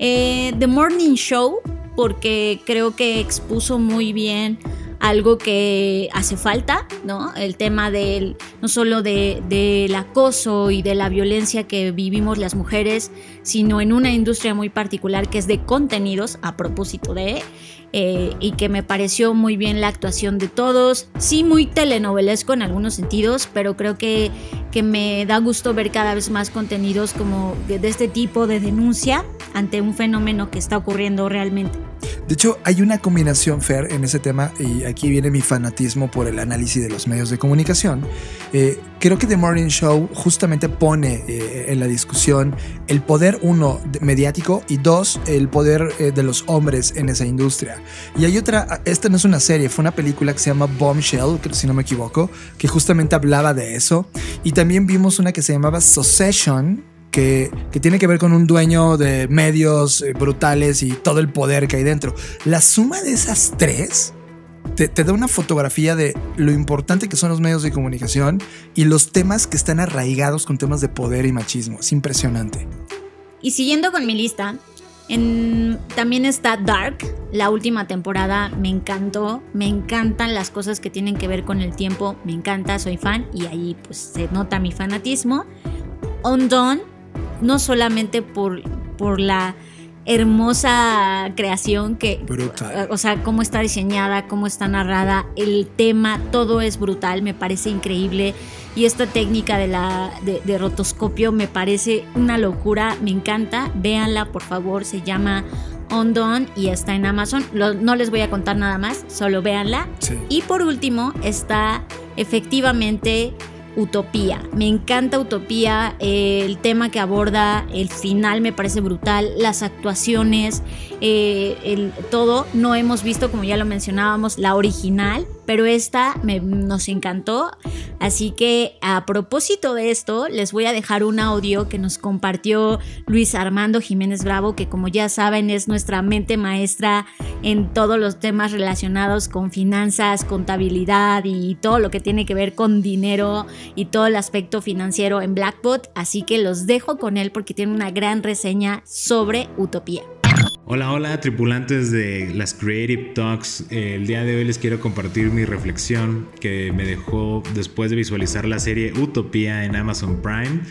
Eh, The Morning Show, porque creo que expuso muy bien algo que hace falta, ¿no? El tema del, no solo de- del acoso y de la violencia que vivimos las mujeres, sino en una industria muy particular que es de contenidos, a propósito de, eh, y que me pareció muy bien la actuación de todos, sí muy telenovelesco en algunos sentidos, pero creo que, que me da gusto ver cada vez más contenidos como de, de este tipo de denuncia ante un fenómeno que está ocurriendo realmente. De hecho, hay una combinación, Fer, en ese tema, y aquí viene mi fanatismo por el análisis de los medios de comunicación. Eh, creo que The Morning Show justamente pone eh, en la discusión el poder, uno, mediático, y dos, el poder eh, de los hombres en esa industria. Y hay otra, esta no es una serie, fue una película que se llama Bombshell, si no me equivoco, que justamente hablaba de eso. Y también vimos una que se llamaba Succession, que, tiene que ver con un dueño de medios eh, brutales y todo el poder que hay dentro. La suma de esas tres te, da una fotografía de lo importante que son los medios de comunicación y los temas que están arraigados con temas de poder y machismo. Es impresionante. Y siguiendo con mi lista, también está Dark. La última temporada me encantó. Me encantan las cosas que tienen que ver con el tiempo. Me encanta, soy fan y ahí pues se nota mi fanatismo. Undone, no solamente por, por la hermosa creación que, Brutal. o sea, cómo está diseñada, cómo está narrada, el tema, todo es brutal, me parece increíble. Y esta técnica de, la, de, de rotoscopio me parece una locura, me encanta. Véanla, por favor, se llama Undone y está en Amazon. Lo- no les voy a contar nada más, solo véanla. Sí. Y por último está efectivamente Utopía. Me encanta Utopía, el tema que aborda, el final me parece brutal, las actuaciones, eh, el, todo. No hemos visto, como ya lo mencionábamos, la original, pero esta nos encantó. Así que a propósito de esto, les voy a dejar un audio que nos compartió Luis Armando Jiménez Bravo, que como ya saben es nuestra mente maestra en todos los temas relacionados con finanzas, contabilidad y todo lo que tiene que ver con dinero y todo el aspecto financiero en Blackbot. Así que los dejo con él porque tiene una gran reseña sobre Utopía. Hola, hola, tripulantes de las Creative Talks. El día de hoy les quiero compartir mi reflexión que me dejó después de visualizar la serie Utopía en Amazon Prime.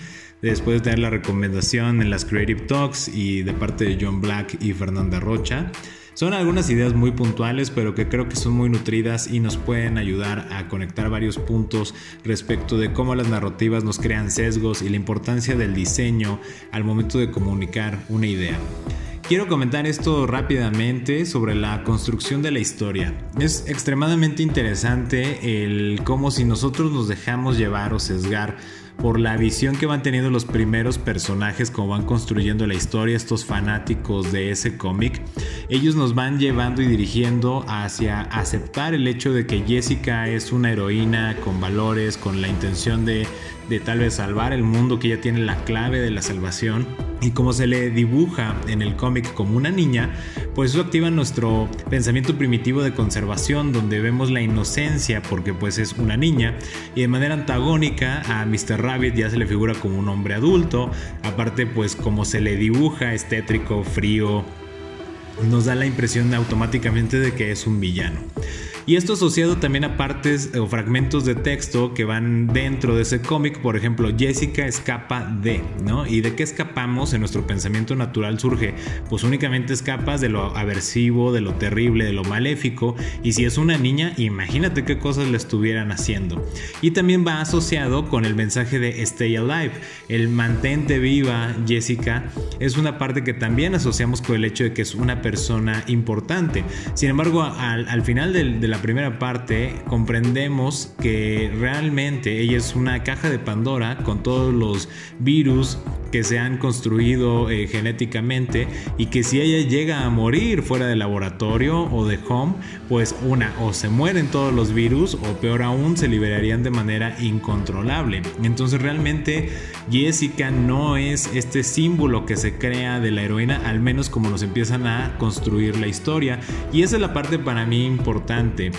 Después de dar la recomendación en las Creative Talks y de parte de John Black y Fernanda Rocha. Son algunas ideas muy puntuales, pero que creo que son muy nutridas y nos pueden ayudar a conectar varios puntos respecto de cómo las narrativas nos crean sesgos y la importancia del diseño al momento de comunicar una idea. Quiero comentar esto rápidamente sobre la construcción de la historia. Es extremadamente interesante el cómo si nosotros nos dejamos llevar o sesgar por la visión que van teniendo los primeros personajes como van construyendo la historia, estos fanáticos de ese cómic, ellos nos van llevando y dirigiendo hacia aceptar el hecho de que Jessica es una heroína con valores, con la intención de, de tal vez salvar el mundo, que ella tiene la clave de la salvación. Y como se le dibuja en el cómic como una niña, pues eso activa nuestro pensamiento primitivo de conservación, donde vemos la inocencia porque pues es una niña, y de manera antagónica a Mr. Rabbit ya se le figura como un hombre adulto, aparte pues como se le dibuja es tétrico, frío, nos da la impresión automáticamente de que es un villano. Y esto asociado también a partes o fragmentos de texto que van dentro de ese cómic. Por ejemplo, Jessica escapa de, ¿no? ¿Y de qué escapamos? En nuestro pensamiento natural surge, pues únicamente escapas de lo aversivo, de lo terrible, de lo maléfico. Y si es una niña, imagínate qué cosas le estuvieran haciendo. Y también va asociado con el mensaje de Stay Alive. El mantente viva, Jessica, es una parte que también asociamos con el hecho de que es una persona importante. Sin embargo, al, al final de la primera parte comprendemos que realmente ella es una caja de Pandora con todos los virus que se han construido eh, genéticamente y que si ella llega a morir fuera del laboratorio o de home, pues una o se mueren todos los virus o peor aún se liberarían de manera incontrolable. Entonces realmente Jessica no es este símbolo que se crea de la heroína, al menos como nos empiezan a construir la historia. Y esa es la parte para mí importante.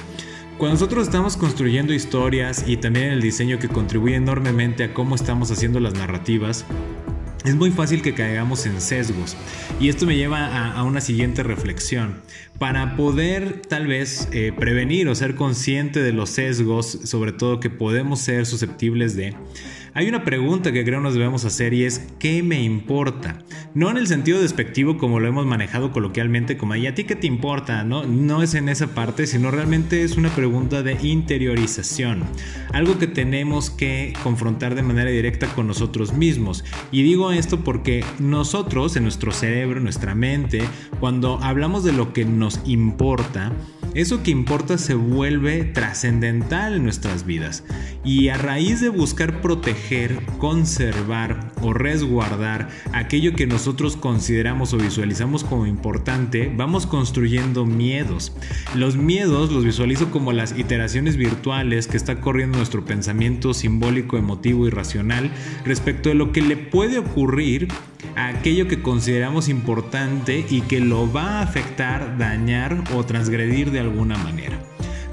Cuando nosotros estamos construyendo historias y también el diseño que contribuye enormemente a cómo estamos haciendo las narrativas, es muy fácil que caigamos en sesgos. Y esto me lleva a, una siguiente reflexión. Para poder tal vez eh, prevenir o ser consciente de los sesgos, sobre todo que podemos ser susceptibles de, hay una pregunta que creo nos debemos hacer y es ¿qué me importa? No en el sentido despectivo como lo hemos manejado coloquialmente como ¿y a ti qué te importa? No, no es en esa parte, sino realmente es una pregunta de interiorización. Algo que tenemos que confrontar de manera directa con nosotros mismos. Y digo esto porque nosotros, en nuestro cerebro, en nuestra mente, cuando hablamos de lo que nos importa, eso que importa se vuelve trascendental en nuestras vidas. Y a raíz de buscar proteger, conservar o resguardar aquello que nosotros consideramos o visualizamos como importante, vamos construyendo miedos. Los miedos los visualizo como las iteraciones virtuales que está corriendo nuestro pensamiento simbólico, emotivo y racional respecto de lo que le puede ocurrir aquello que consideramos importante y que lo va a afectar, dañar o transgredir de alguna manera.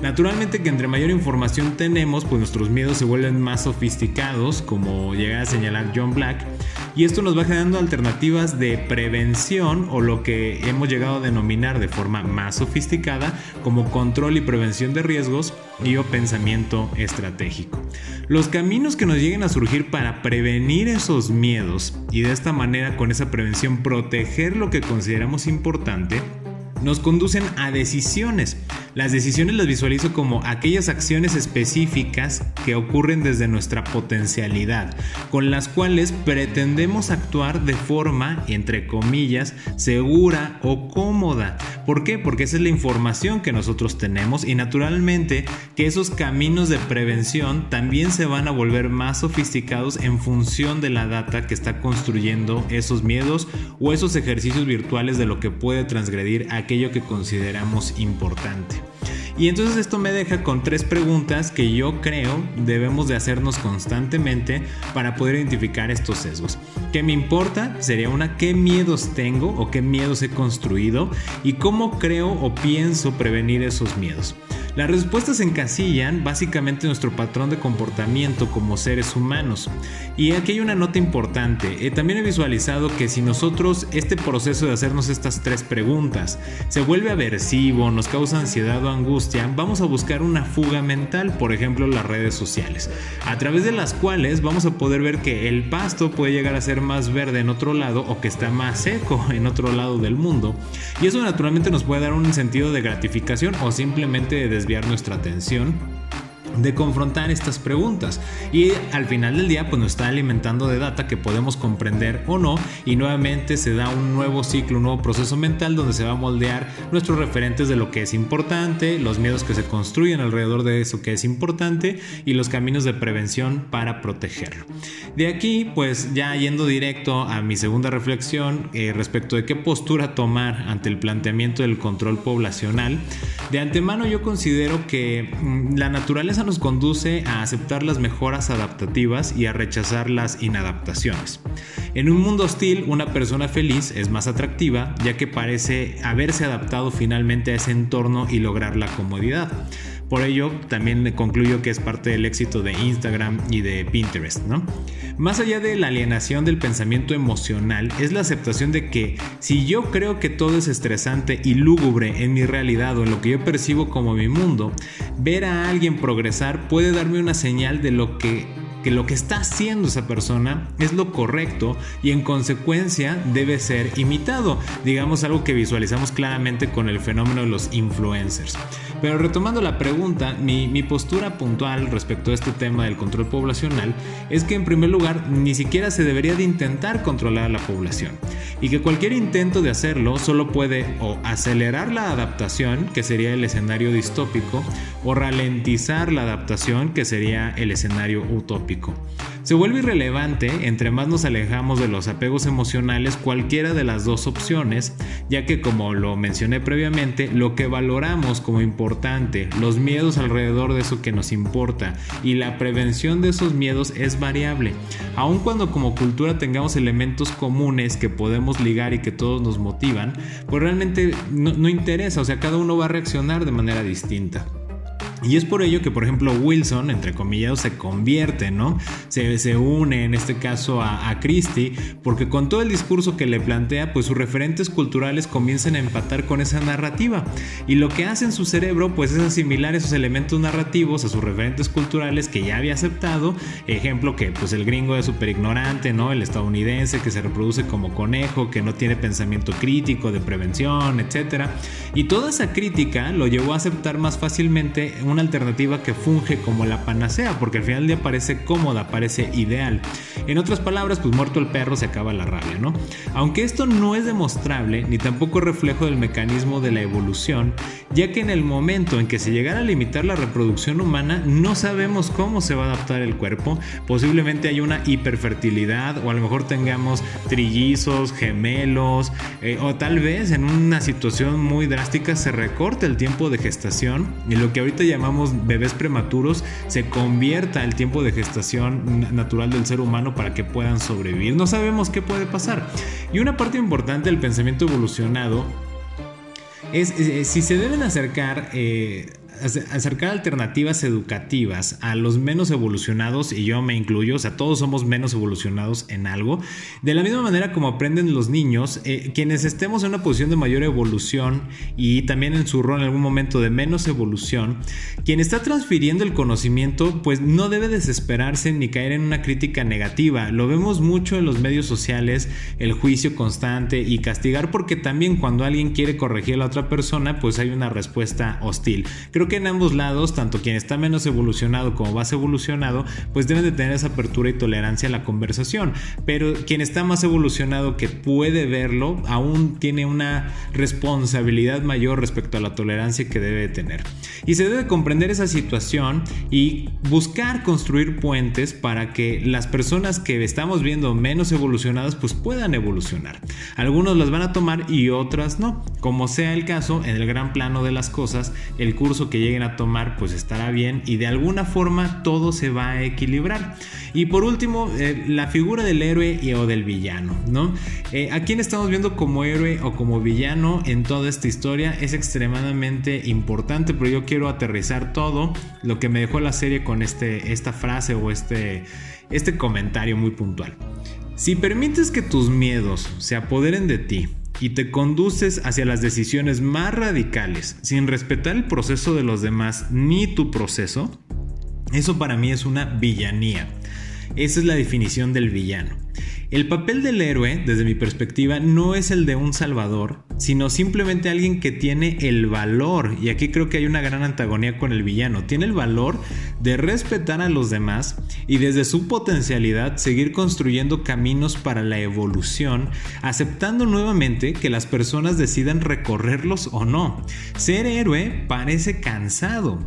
Naturalmente que entre mayor información tenemos, pues nuestros miedos se vuelven más sofisticados, como llega a señalar John Black, y esto nos va generando alternativas de prevención o lo que hemos llegado a denominar de forma más sofisticada como control y prevención de riesgos y o pensamiento estratégico. Los caminos que nos lleguen a surgir para prevenir esos miedos y de esta manera con esa prevención proteger lo que consideramos importante nos conducen a decisiones. Las decisiones las visualizo como aquellas acciones específicas que ocurren desde nuestra potencialidad, con las cuales pretendemos actuar de forma, entre comillas, segura o cómoda. ¿Por qué? Porque esa es la información que nosotros tenemos y naturalmente que esos caminos de prevención también se van a volver más sofisticados en función de la data que está construyendo esos miedos o esos ejercicios virtuales de lo que puede transgredir aquello que consideramos importante. Y entonces esto me deja con tres preguntas que yo creo debemos de hacernos constantemente para poder identificar estos sesgos. ¿Qué me importa? Sería una ¿qué miedos tengo o qué miedos he construido? Y cómo creo o pienso prevenir esos miedos. Las respuestas encasillan básicamente nuestro patrón de comportamiento como seres humanos. Y aquí hay una nota importante. Eh, también he visualizado que si nosotros este proceso de hacernos estas tres preguntas se vuelve aversivo, nos causa ansiedad o angustia, vamos a buscar una fuga mental, por ejemplo las redes sociales, a través de las cuales vamos a poder ver que el pasto puede llegar a ser más verde en otro lado o que está más seco en otro lado del mundo. Y eso naturalmente nos puede dar un sentido de gratificación o simplemente de desviar nuestra atención de confrontar estas preguntas y al final del día pues nos está alimentando de data que podemos comprender o no y nuevamente se da un nuevo ciclo, un nuevo proceso mental donde se va a moldear nuestros referentes de lo que es importante, los miedos que se construyen alrededor de eso que es importante y los caminos de prevención para protegerlo. De aquí pues ya yendo directo a mi segunda reflexión eh, respecto de qué postura tomar ante el planteamiento del control poblacional, de antemano yo considero que mm, la naturaleza nos conduce a aceptar las mejoras adaptativas y a rechazar las inadaptaciones. En un mundo hostil, una persona feliz es más atractiva ya que parece haberse adaptado finalmente a ese entorno y lograr la comodidad. Por ello, también concluyo que es parte del éxito de Instagram y de Pinterest, ¿no? Más allá de la alienación del pensamiento emocional, es la aceptación de que si yo creo que todo es estresante y lúgubre en mi realidad o en lo que yo percibo como mi mundo, ver a alguien progresar puede darme una señal de lo que que lo que está haciendo esa persona es lo correcto y en consecuencia debe ser imitado. Digamos algo que visualizamos claramente con el fenómeno de los influencers. Pero retomando la pregunta, mi, postura puntual respecto a este tema del control poblacional es que en primer lugar ni siquiera se debería de intentar controlar a la población y que cualquier intento de hacerlo solo puede o acelerar la adaptación, que sería el escenario distópico, o ralentizar la adaptación, que sería el escenario utópico. Se vuelve irrelevante entre más nos alejamos de los apegos emocionales cualquiera de las dos opciones, ya que como lo mencioné previamente, lo que valoramos como importante, los miedos alrededor de eso que nos importa y la prevención de esos miedos es variable. Aun cuando como cultura tengamos elementos comunes que podemos ligar y que todos nos motivan, pues realmente no, no interesa, o sea, cada uno va a reaccionar de manera distinta. Y es por ello que, por ejemplo, Wilson, entre comillas, se convierte, ¿no? Se, se une en este caso a, Christie, porque con todo el discurso que le plantea, pues sus referentes culturales comienzan a empatar con esa narrativa. Y lo que hace en su cerebro, pues es asimilar esos elementos narrativos a sus referentes culturales que ya había aceptado. Ejemplo que, pues el gringo es súper ignorante, ¿no? El estadounidense que se reproduce como conejo, que no tiene pensamiento crítico de prevención, etc. Y toda esa crítica lo llevó a aceptar más fácilmente alternativa que funge como la panacea, porque al final del día parece cómoda, parece ideal. En otras palabras, pues muerto el perro se acaba la rabia, ¿no? Aunque esto no es demostrable, ni tampoco reflejo del mecanismo de la evolución, ya que en el momento en que se llegara a limitar la reproducción humana, no sabemos cómo se va a adaptar el cuerpo. Posiblemente hay una hiperfertilidad, o a lo mejor tengamos trillizos, gemelos, eh, o tal vez en una situación muy drástica se recorte el tiempo de gestación, y lo que ahorita llamamos bebés prematuros se convierta el tiempo de gestación natural del ser humano para que puedan sobrevivir. No sabemos qué puede pasar. Y una parte importante del pensamiento evolucionado es, si se deben acercar... Eh, acercar alternativas educativas a los menos evolucionados, y yo me incluyo, o sea, todos somos menos evolucionados en algo, de la misma manera como aprenden los niños, eh, quienes estemos en una posición de mayor evolución y también en su rol en algún momento de menos evolución, quien está transfiriendo el conocimiento, pues no debe desesperarse ni caer en una crítica negativa. Lo vemos mucho en los medios sociales, el juicio constante y castigar porque también cuando alguien quiere corregir a la otra persona, pues hay una respuesta hostil. Creo que en ambos lados, tanto quien está menos evolucionado como más evolucionado, pues deben de tener esa apertura y tolerancia a la conversación. Pero quien está más evolucionado que puede verlo, aún tiene una responsabilidad mayor respecto a la tolerancia que debe tener. Y se debe comprender esa situación y buscar construir puentes para que las personas que estamos viendo menos evolucionadas pues puedan evolucionar. Algunos las van a tomar y otras no. Como sea el caso, en el gran plano de las cosas, el curso que lleguen a tomar pues estará bien y de alguna forma todo se va a equilibrar. Y por último, eh, la figura del héroe o del villano, ¿no? Eh, ¿A quién estamos viendo como héroe o como villano en toda esta historia? Es extremadamente importante, pero yo quiero aterrizar todo lo que me dejó la serie con este, esta frase o este, este comentario muy puntual. Si permites que tus miedos se apoderen de ti, y te conduces hacia las decisiones más radicales sin respetar el proceso de los demás ni tu proceso, eso para mí es una villanía. Esa es la definición del villano. El papel del héroe, desde mi perspectiva, no es el de un salvador, sino simplemente alguien que tiene el valor, y aquí creo que hay una gran antagonía con el villano, tiene el valor de respetar a los demás y desde su potencialidad seguir construyendo caminos para la evolución, aceptando nuevamente que las personas decidan recorrerlos o no. Ser héroe parece cansado,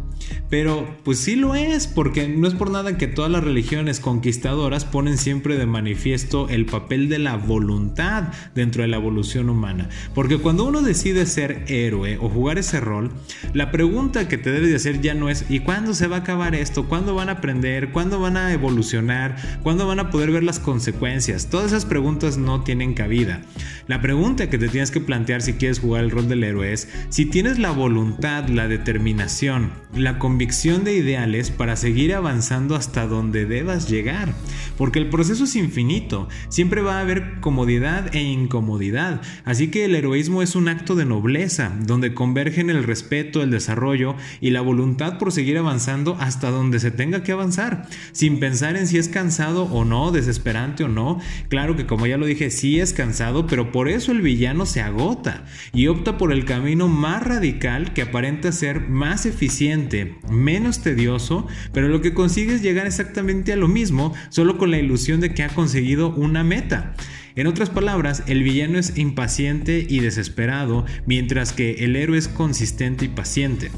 pero pues sí lo es, porque no es por nada que todas las religiones conquistadoras ponen siempre de manifiesto el papel de la voluntad dentro de la evolución humana. Porque cuando uno decide ser héroe o jugar ese rol, la pregunta que te debes de hacer ya no es ¿y cuándo se va a acabar esto? ¿Cuándo van a aprender? ¿Cuándo van a evolucionar? ¿Cuándo van a poder ver las consecuencias? Todas esas preguntas no tienen cabida. La pregunta que te tienes que plantear si quieres jugar el rol del héroe es si tienes la voluntad, la determinación, la convicción de ideales para seguir avanzando hasta donde debas llegar. Porque el proceso es infinito, siempre va a haber comodidad e incomodidad. Así que el heroísmo es un acto de nobleza, donde convergen el respeto, el desarrollo y la voluntad por seguir avanzando hasta donde se tenga que avanzar, sin pensar en si es cansado o no, desesperante o no. Claro que como ya lo dije, sí es cansado, pero por eso el villano se agota y opta por el camino más radical que aparenta ser más eficiente, menos tedioso, pero lo que consigue es llegar exactamente a lo mismo, solo con la ilusión de que ha conseguido una meta. En otras palabras, el villano es impaciente y desesperado, mientras que el héroe es consistente y paciente.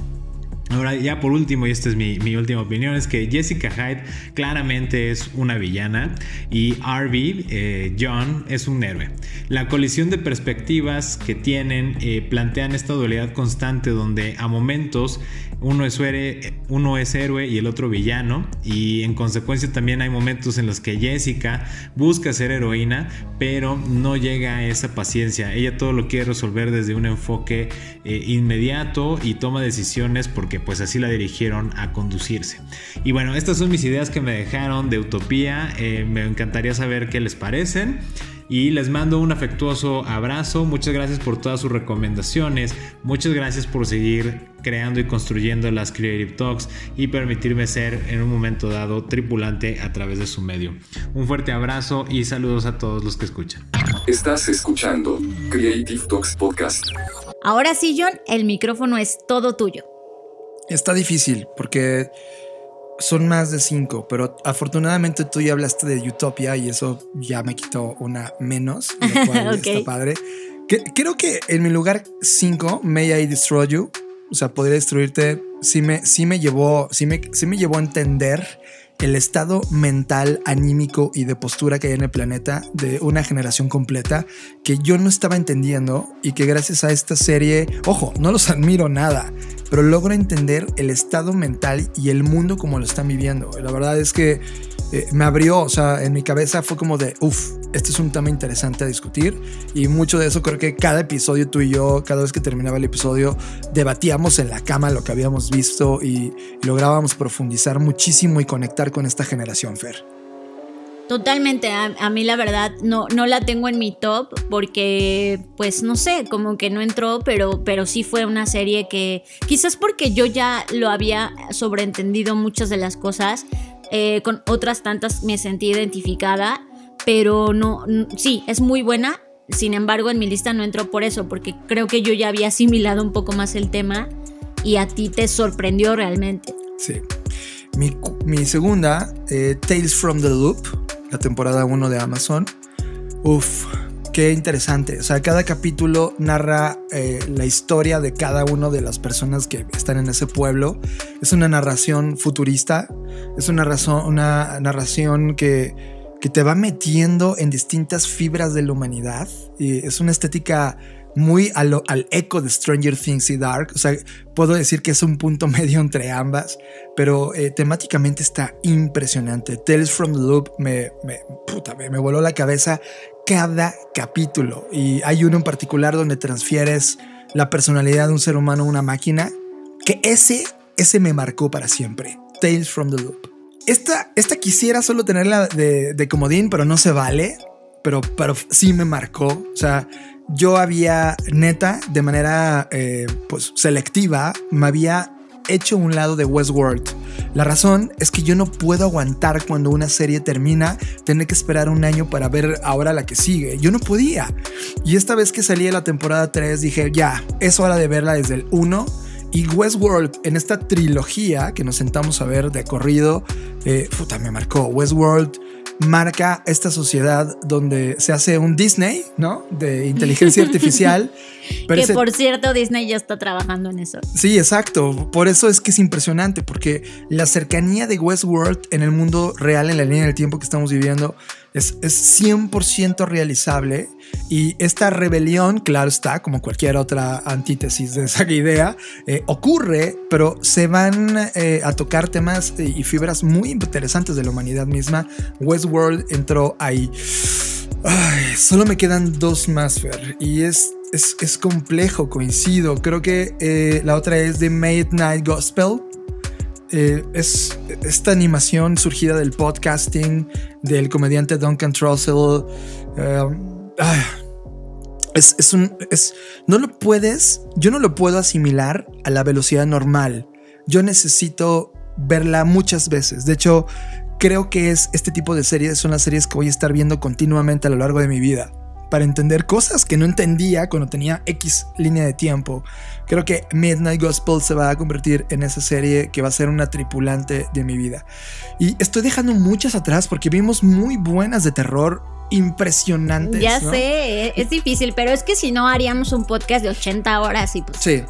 Ahora ya por último, y esta es mi, última opinión, es que Jessica Hyde claramente es una villana y Harvey, eh, John, es un héroe. La colisión de perspectivas que tienen eh, plantean esta dualidad constante donde a momentos uno es, héroe, y el otro villano y en consecuencia también hay momentos en los que Jessica busca ser heroína pero no llega a esa paciencia. Ella todo lo quiere resolver desde un enfoque eh, inmediato y toma decisiones porque pues así la dirigieron a conducirse. Y bueno, estas son mis ideas que me dejaron de Utopía. Eh, me encantaría saber qué les parecen y les mando un afectuoso abrazo. Muchas gracias por todas sus recomendaciones. Muchas gracias por seguir creando y construyendo las Creative Talks y permitirme ser en un momento dado tripulante a través de su medio. Un fuerte abrazo y saludos a todos los que escuchan. Estás escuchando Creative Talks Podcast. Ahora sí, John, el micrófono es todo tuyo. Está difícil porque son más de cinco, pero afortunadamente tú ya hablaste de Utopia y eso ya me quitó una menos, lo cual está padre. creo que en mi lugar cinco, May I Destroy You, o sea, podría destruirte, sí me, sí me llevó, sí me, sí me llevó a entender el estado mental, anímico y de postura que hay en el planeta de una generación completa que yo no estaba entendiendo y que gracias a esta serie, ojo, no los admiro nada, pero logro entender el estado mental y el mundo como lo están viviendo. La verdad es que eh, me abrió, o sea, en mi cabeza fue como de, uff, este es un tema interesante a discutir y mucho de eso creo que cada episodio tú y yo, cada vez que terminaba el episodio, debatíamos en la cama lo que habíamos visto y, lográbamos profundizar muchísimo y conectar con esta generación, Fer. Totalmente, a, a, mí la verdad no, no la tengo en mi top porque pues no sé, como que no entró, pero, pero sí fue una serie que quizás porque yo ya lo había sobreentendido muchas de las cosas, eh, con otras tantas me sentí identificada, pero no, sí, es muy buena, sin embargo en mi lista no entró por eso, porque creo que yo ya había asimilado un poco más el tema y a ti te sorprendió realmente. Sí. Mi, mi segunda, eh, Tales from the Loop, la temporada 1 de Amazon. Uf, qué interesante. O sea, cada capítulo narra eh, la historia de cada una de las personas que están en ese pueblo. Es una narración futurista, es una, razón, una narración que, que te va metiendo en distintas fibras de la humanidad. Y es una estética muy al, eco de Stranger Things y Dark. O sea, puedo decir que es un punto medio entre ambas, pero eh, temáticamente está impresionante. Tales from the Loop me, me, puta, me, me, voló la cabeza cada capítulo. Y hay uno en particular donde transfieres la personalidad de un ser humano a una máquina, que ese, ese me marcó para siempre. Tales from the Loop. Esta, esta quisiera solo tenerla de, de comodín, pero no se vale. Pero, pero sí me marcó. O sea, yo había, neta, de manera eh, pues selectiva, me había hecho un lado de Westworld. La razón es que yo no puedo aguantar cuando una serie termina, tener que esperar un año para ver ahora la que sigue. Yo no podía. Y esta vez que salí de la temporada 3 dije, ya, es hora de verla desde el 1. Y Westworld, en esta trilogía que nos sentamos a ver de corrido, eh, puta, me marcó. Westworld marca esta sociedad donde se hace un Disney, ¿no? De inteligencia artificial. que ese... por cierto, Disney ya está trabajando en eso. Sí, exacto. Por eso es que es impresionante, porque la cercanía de Westworld en el mundo real, en la línea del tiempo que estamos viviendo, es, es 100% realizable. Y esta rebelión, claro está, como cualquier otra antítesis de esa idea, eh, ocurre, pero se van eh, a tocar temas y fibras muy interesantes de la humanidad misma. Westworld entró ahí. Solo me quedan dos más, Fer. Y es, es, es complejo, coincido. Creo que eh, la otra es The Midnight Gospel. Eh, es esta animación surgida del podcasting del comediante Duncan Trussell. Ah, es, es, un. Es, no lo puedes. Yo no lo puedo asimilar a la velocidad normal. Yo necesito verla muchas veces. De hecho, creo que es este tipo de series son las series que voy a estar viendo continuamente a lo largo de mi vida para entender cosas que no entendía cuando tenía X línea de tiempo. Creo que Midnight Gospel se va a convertir en esa serie que va a ser una tripulante de mi vida. Y estoy dejando muchas atrás porque vimos muy buenas de terror impresionantes. Ya ¿no? sé, es difícil, pero es que si no haríamos un podcast de 80 horas y pues... Sí,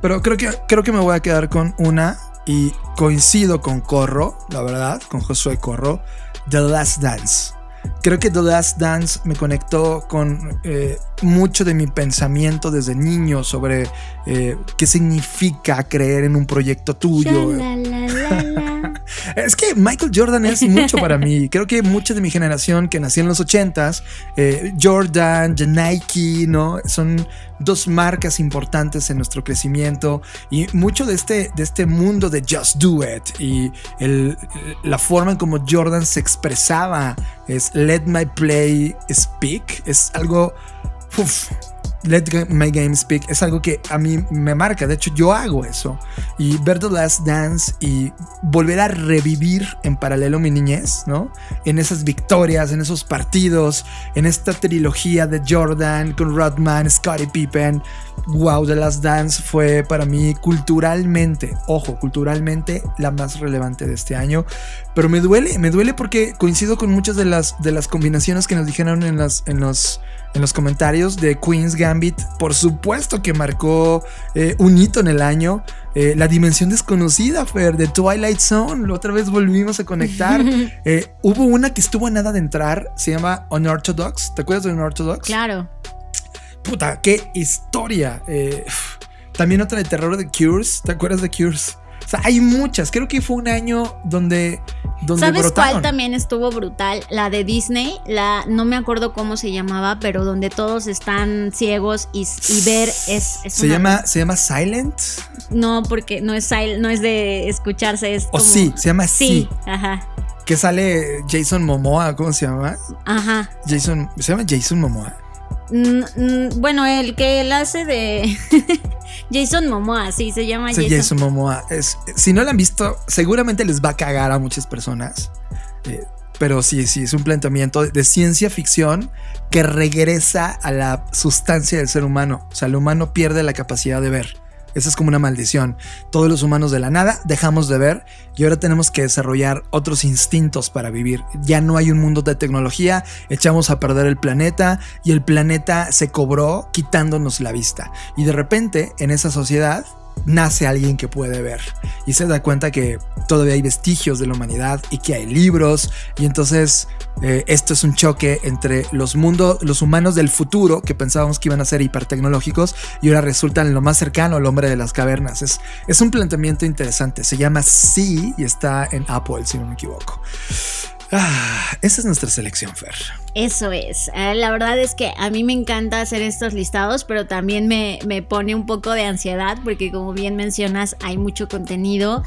pero creo que, creo que me voy a quedar con una y coincido con Corro, la verdad, con Josué Corro, The Last Dance. Creo que The Last Dance me conectó con eh, mucho de mi pensamiento desde niño sobre eh, qué significa creer en un proyecto tuyo. La, la, la, es que Michael Jordan es mucho para mí. Creo que mucha de mi generación que nació en los 80s, eh, Jordan, Nike, ¿no? Son dos marcas importantes en nuestro crecimiento y mucho de este, de este mundo de Just Do It y el, la forma en como Jordan se expresaba es Let My Play Speak, es algo... Uf, Let My Game Speak es algo que a mí me marca. De hecho, yo hago eso. Y ver The Last Dance y volver a revivir en paralelo mi niñez, ¿no? En esas victorias, en esos partidos, en esta trilogía de Jordan con Rodman, Scottie Pippen. Wow, The Last Dance fue para mí culturalmente, ojo, culturalmente la más relevante de este año. Pero me duele, me duele porque coincido con muchas de las, de las combinaciones que nos dijeron en, las, en los en los comentarios de Queen's Gambit. Por supuesto que marcó eh, un hito en el año. Eh, la dimensión desconocida, Fer, de Twilight Zone. La otra vez volvimos a conectar. eh, hubo una que estuvo a nada de entrar. Se llama Unorthodox. ¿Te acuerdas de Unorthodox? Claro. Puta, qué historia. También otra de terror de Cures. ¿Te acuerdas de Cures? Sea, hay muchas. Creo que fue un año donde donde ¿Sabes brotaron. cuál también estuvo brutal? La de Disney, la no me acuerdo cómo se llamaba, pero donde todos están ciegos y, y ver es, es Se una- llama, se llama Silent. No, porque no es sil- no es de escucharse, es O como- sí, se llama sí. Ajá. Que sale Jason Momoa, ¿cómo se llama? Ajá. Jason, se llama Jason Momoa. Mm, mm, bueno, el que él hace de Jason Momoa, sí, se llama Sí, Jason. Jason Momoa. Es, si no la han visto, seguramente les va a cagar a muchas personas. Eh, pero sí, sí, es un planteamiento de ciencia ficción que regresa a la sustancia del ser humano. O sea, el humano pierde la capacidad de ver. Esa es como una maldición. Todos los humanos de la nada dejamos de ver y ahora tenemos que desarrollar otros instintos para vivir. Ya no hay un mundo de tecnología, echamos a perder el planeta y el planeta se cobró quitándonos la vista. Y de repente en esa sociedad nace alguien que puede ver y se da cuenta que todavía hay vestigios de la humanidad y que hay libros y entonces eh, esto es un choque entre los mundos, los humanos del futuro que pensábamos que iban a ser hipertecnológicos y ahora resultan lo más cercano al hombre de las cavernas. Es, es un planteamiento interesante, se llama Sí y está en Apple si no me equivoco. Ah, esa es nuestra selección, Fer. Eso es. Eh, La verdad es que a mí me encanta hacer estos listados, pero también me, me pone un poco de ansiedad porque como bien mencionas hay mucho contenido.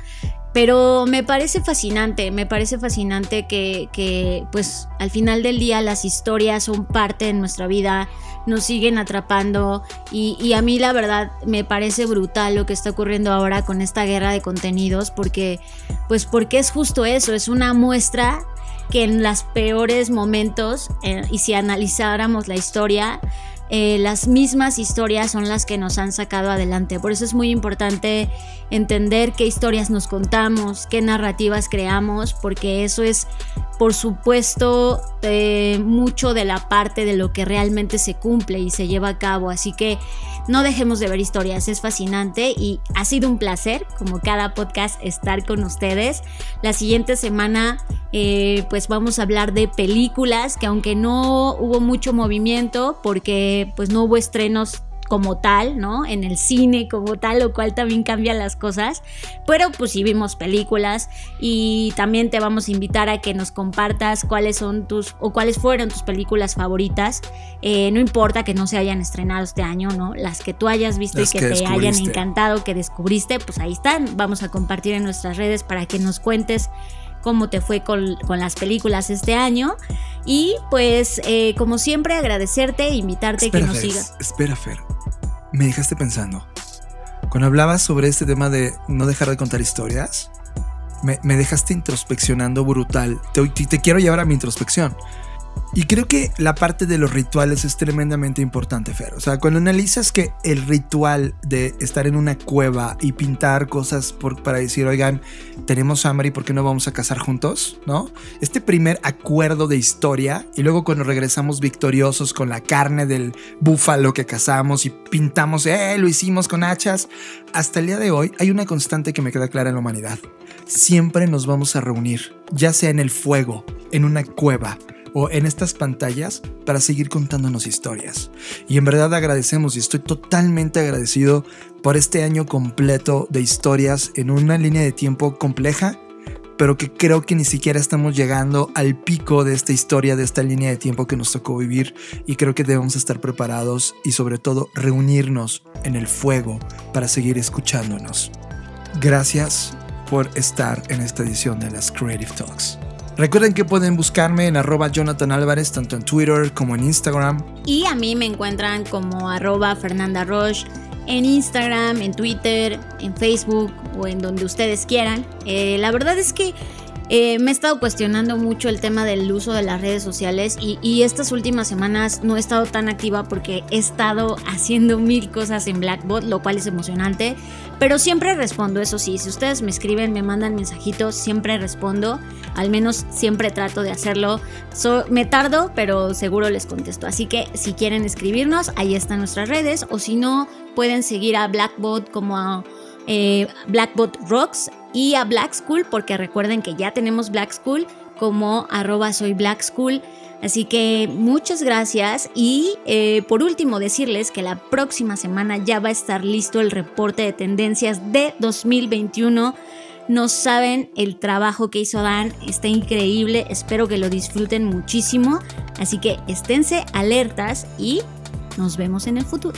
Pero me parece fascinante, me parece fascinante que, que, pues al final del día las historias son parte de nuestra vida, nos siguen atrapando y, y a mí la verdad me parece brutal lo que está ocurriendo ahora con esta guerra de contenidos porque pues porque es justo eso, es una muestra que en los peores momentos, eh, y si analizáramos la historia, eh, las mismas historias son las que nos han sacado adelante. Por eso es muy importante entender qué historias nos contamos, qué narrativas creamos, porque eso es, por supuesto, eh, mucho de la parte de lo que realmente se cumple y se lleva a cabo. Así que no dejemos de ver historias, es fascinante y ha sido un placer, como cada podcast, estar con ustedes. La siguiente semana, eh, pues vamos a hablar de películas, que aunque no hubo mucho movimiento, porque pues no hubo estrenos como tal, ¿no? En el cine como tal, lo cual también cambia las cosas. Pero pues sí vimos películas y también te vamos a invitar a que nos compartas cuáles son tus o cuáles fueron tus películas favoritas. Eh, no importa que no se hayan estrenado este año, ¿no? Las que tú hayas visto Las y que, que te hayan encantado, que descubriste, pues ahí están. Vamos a compartir en nuestras redes para que nos cuentes cómo te fue con, con las películas este año. Y pues, eh, como siempre, agradecerte e invitarte Espera, que nos Fer, sigas. espera, Fer. Me dejaste pensando. Cuando hablabas sobre este tema de no dejar de contar historias, me, me dejaste introspeccionando brutal. Te, te- te quiero llevar a mi introspección. Y creo que la parte de los rituales es tremendamente importante, Fer. O sea, cuando analizas que el ritual de estar en una cueva y pintar cosas para decir, oigan, tenemos hambre y por qué no vamos a cazar juntos, ¿no? Este primer acuerdo de historia y luego cuando regresamos victoriosos con la carne del búfalo que cazamos y pintamos, eh, lo hicimos con hachas, hasta el día de hoy hay una constante que me queda clara en la humanidad. Siempre nos vamos a reunir, ya sea en el fuego, en una cueva o en estas pantallas para seguir contándonos historias. Y en verdad agradecemos y estoy totalmente agradecido por este año completo de historias en una línea de tiempo compleja, pero que creo que ni siquiera estamos llegando al pico de esta historia, de esta línea de tiempo que nos tocó vivir y creo que debemos estar preparados y sobre todo reunirnos en el fuego para seguir escuchándonos. Gracias por estar en esta edición de las Creative Talks. Recuerden que pueden buscarme en arroba Jonathan Álvarez tanto en Twitter como en Instagram. Y a mí me encuentran como arroba Fernanda Roche en Instagram, en Twitter, en Facebook o en donde ustedes quieran. Eh, la verdad es que eh, me he estado cuestionando mucho el tema del uso de las redes sociales y, estas últimas semanas no he estado tan activa porque he estado haciendo mil cosas en Blackbot, lo cual es emocionante. Pero siempre respondo, eso sí, si ustedes me escriben, me mandan mensajitos, siempre respondo, al menos siempre trato de hacerlo. So- me tardo, pero seguro les contesto. Así que si quieren escribirnos, ahí están nuestras redes, o si no, pueden seguir a Blackbot como a eh, Blackbot Rocks y a Black School, porque recuerden que ya tenemos Black School como arroba Black School. Así que muchas gracias y eh, por último decirles que la próxima semana ya va a estar listo el reporte de tendencias de 2021. No saben el trabajo que hizo Dan, está increíble, espero que lo disfruten muchísimo, así que esténse alertas y nos vemos en el futuro.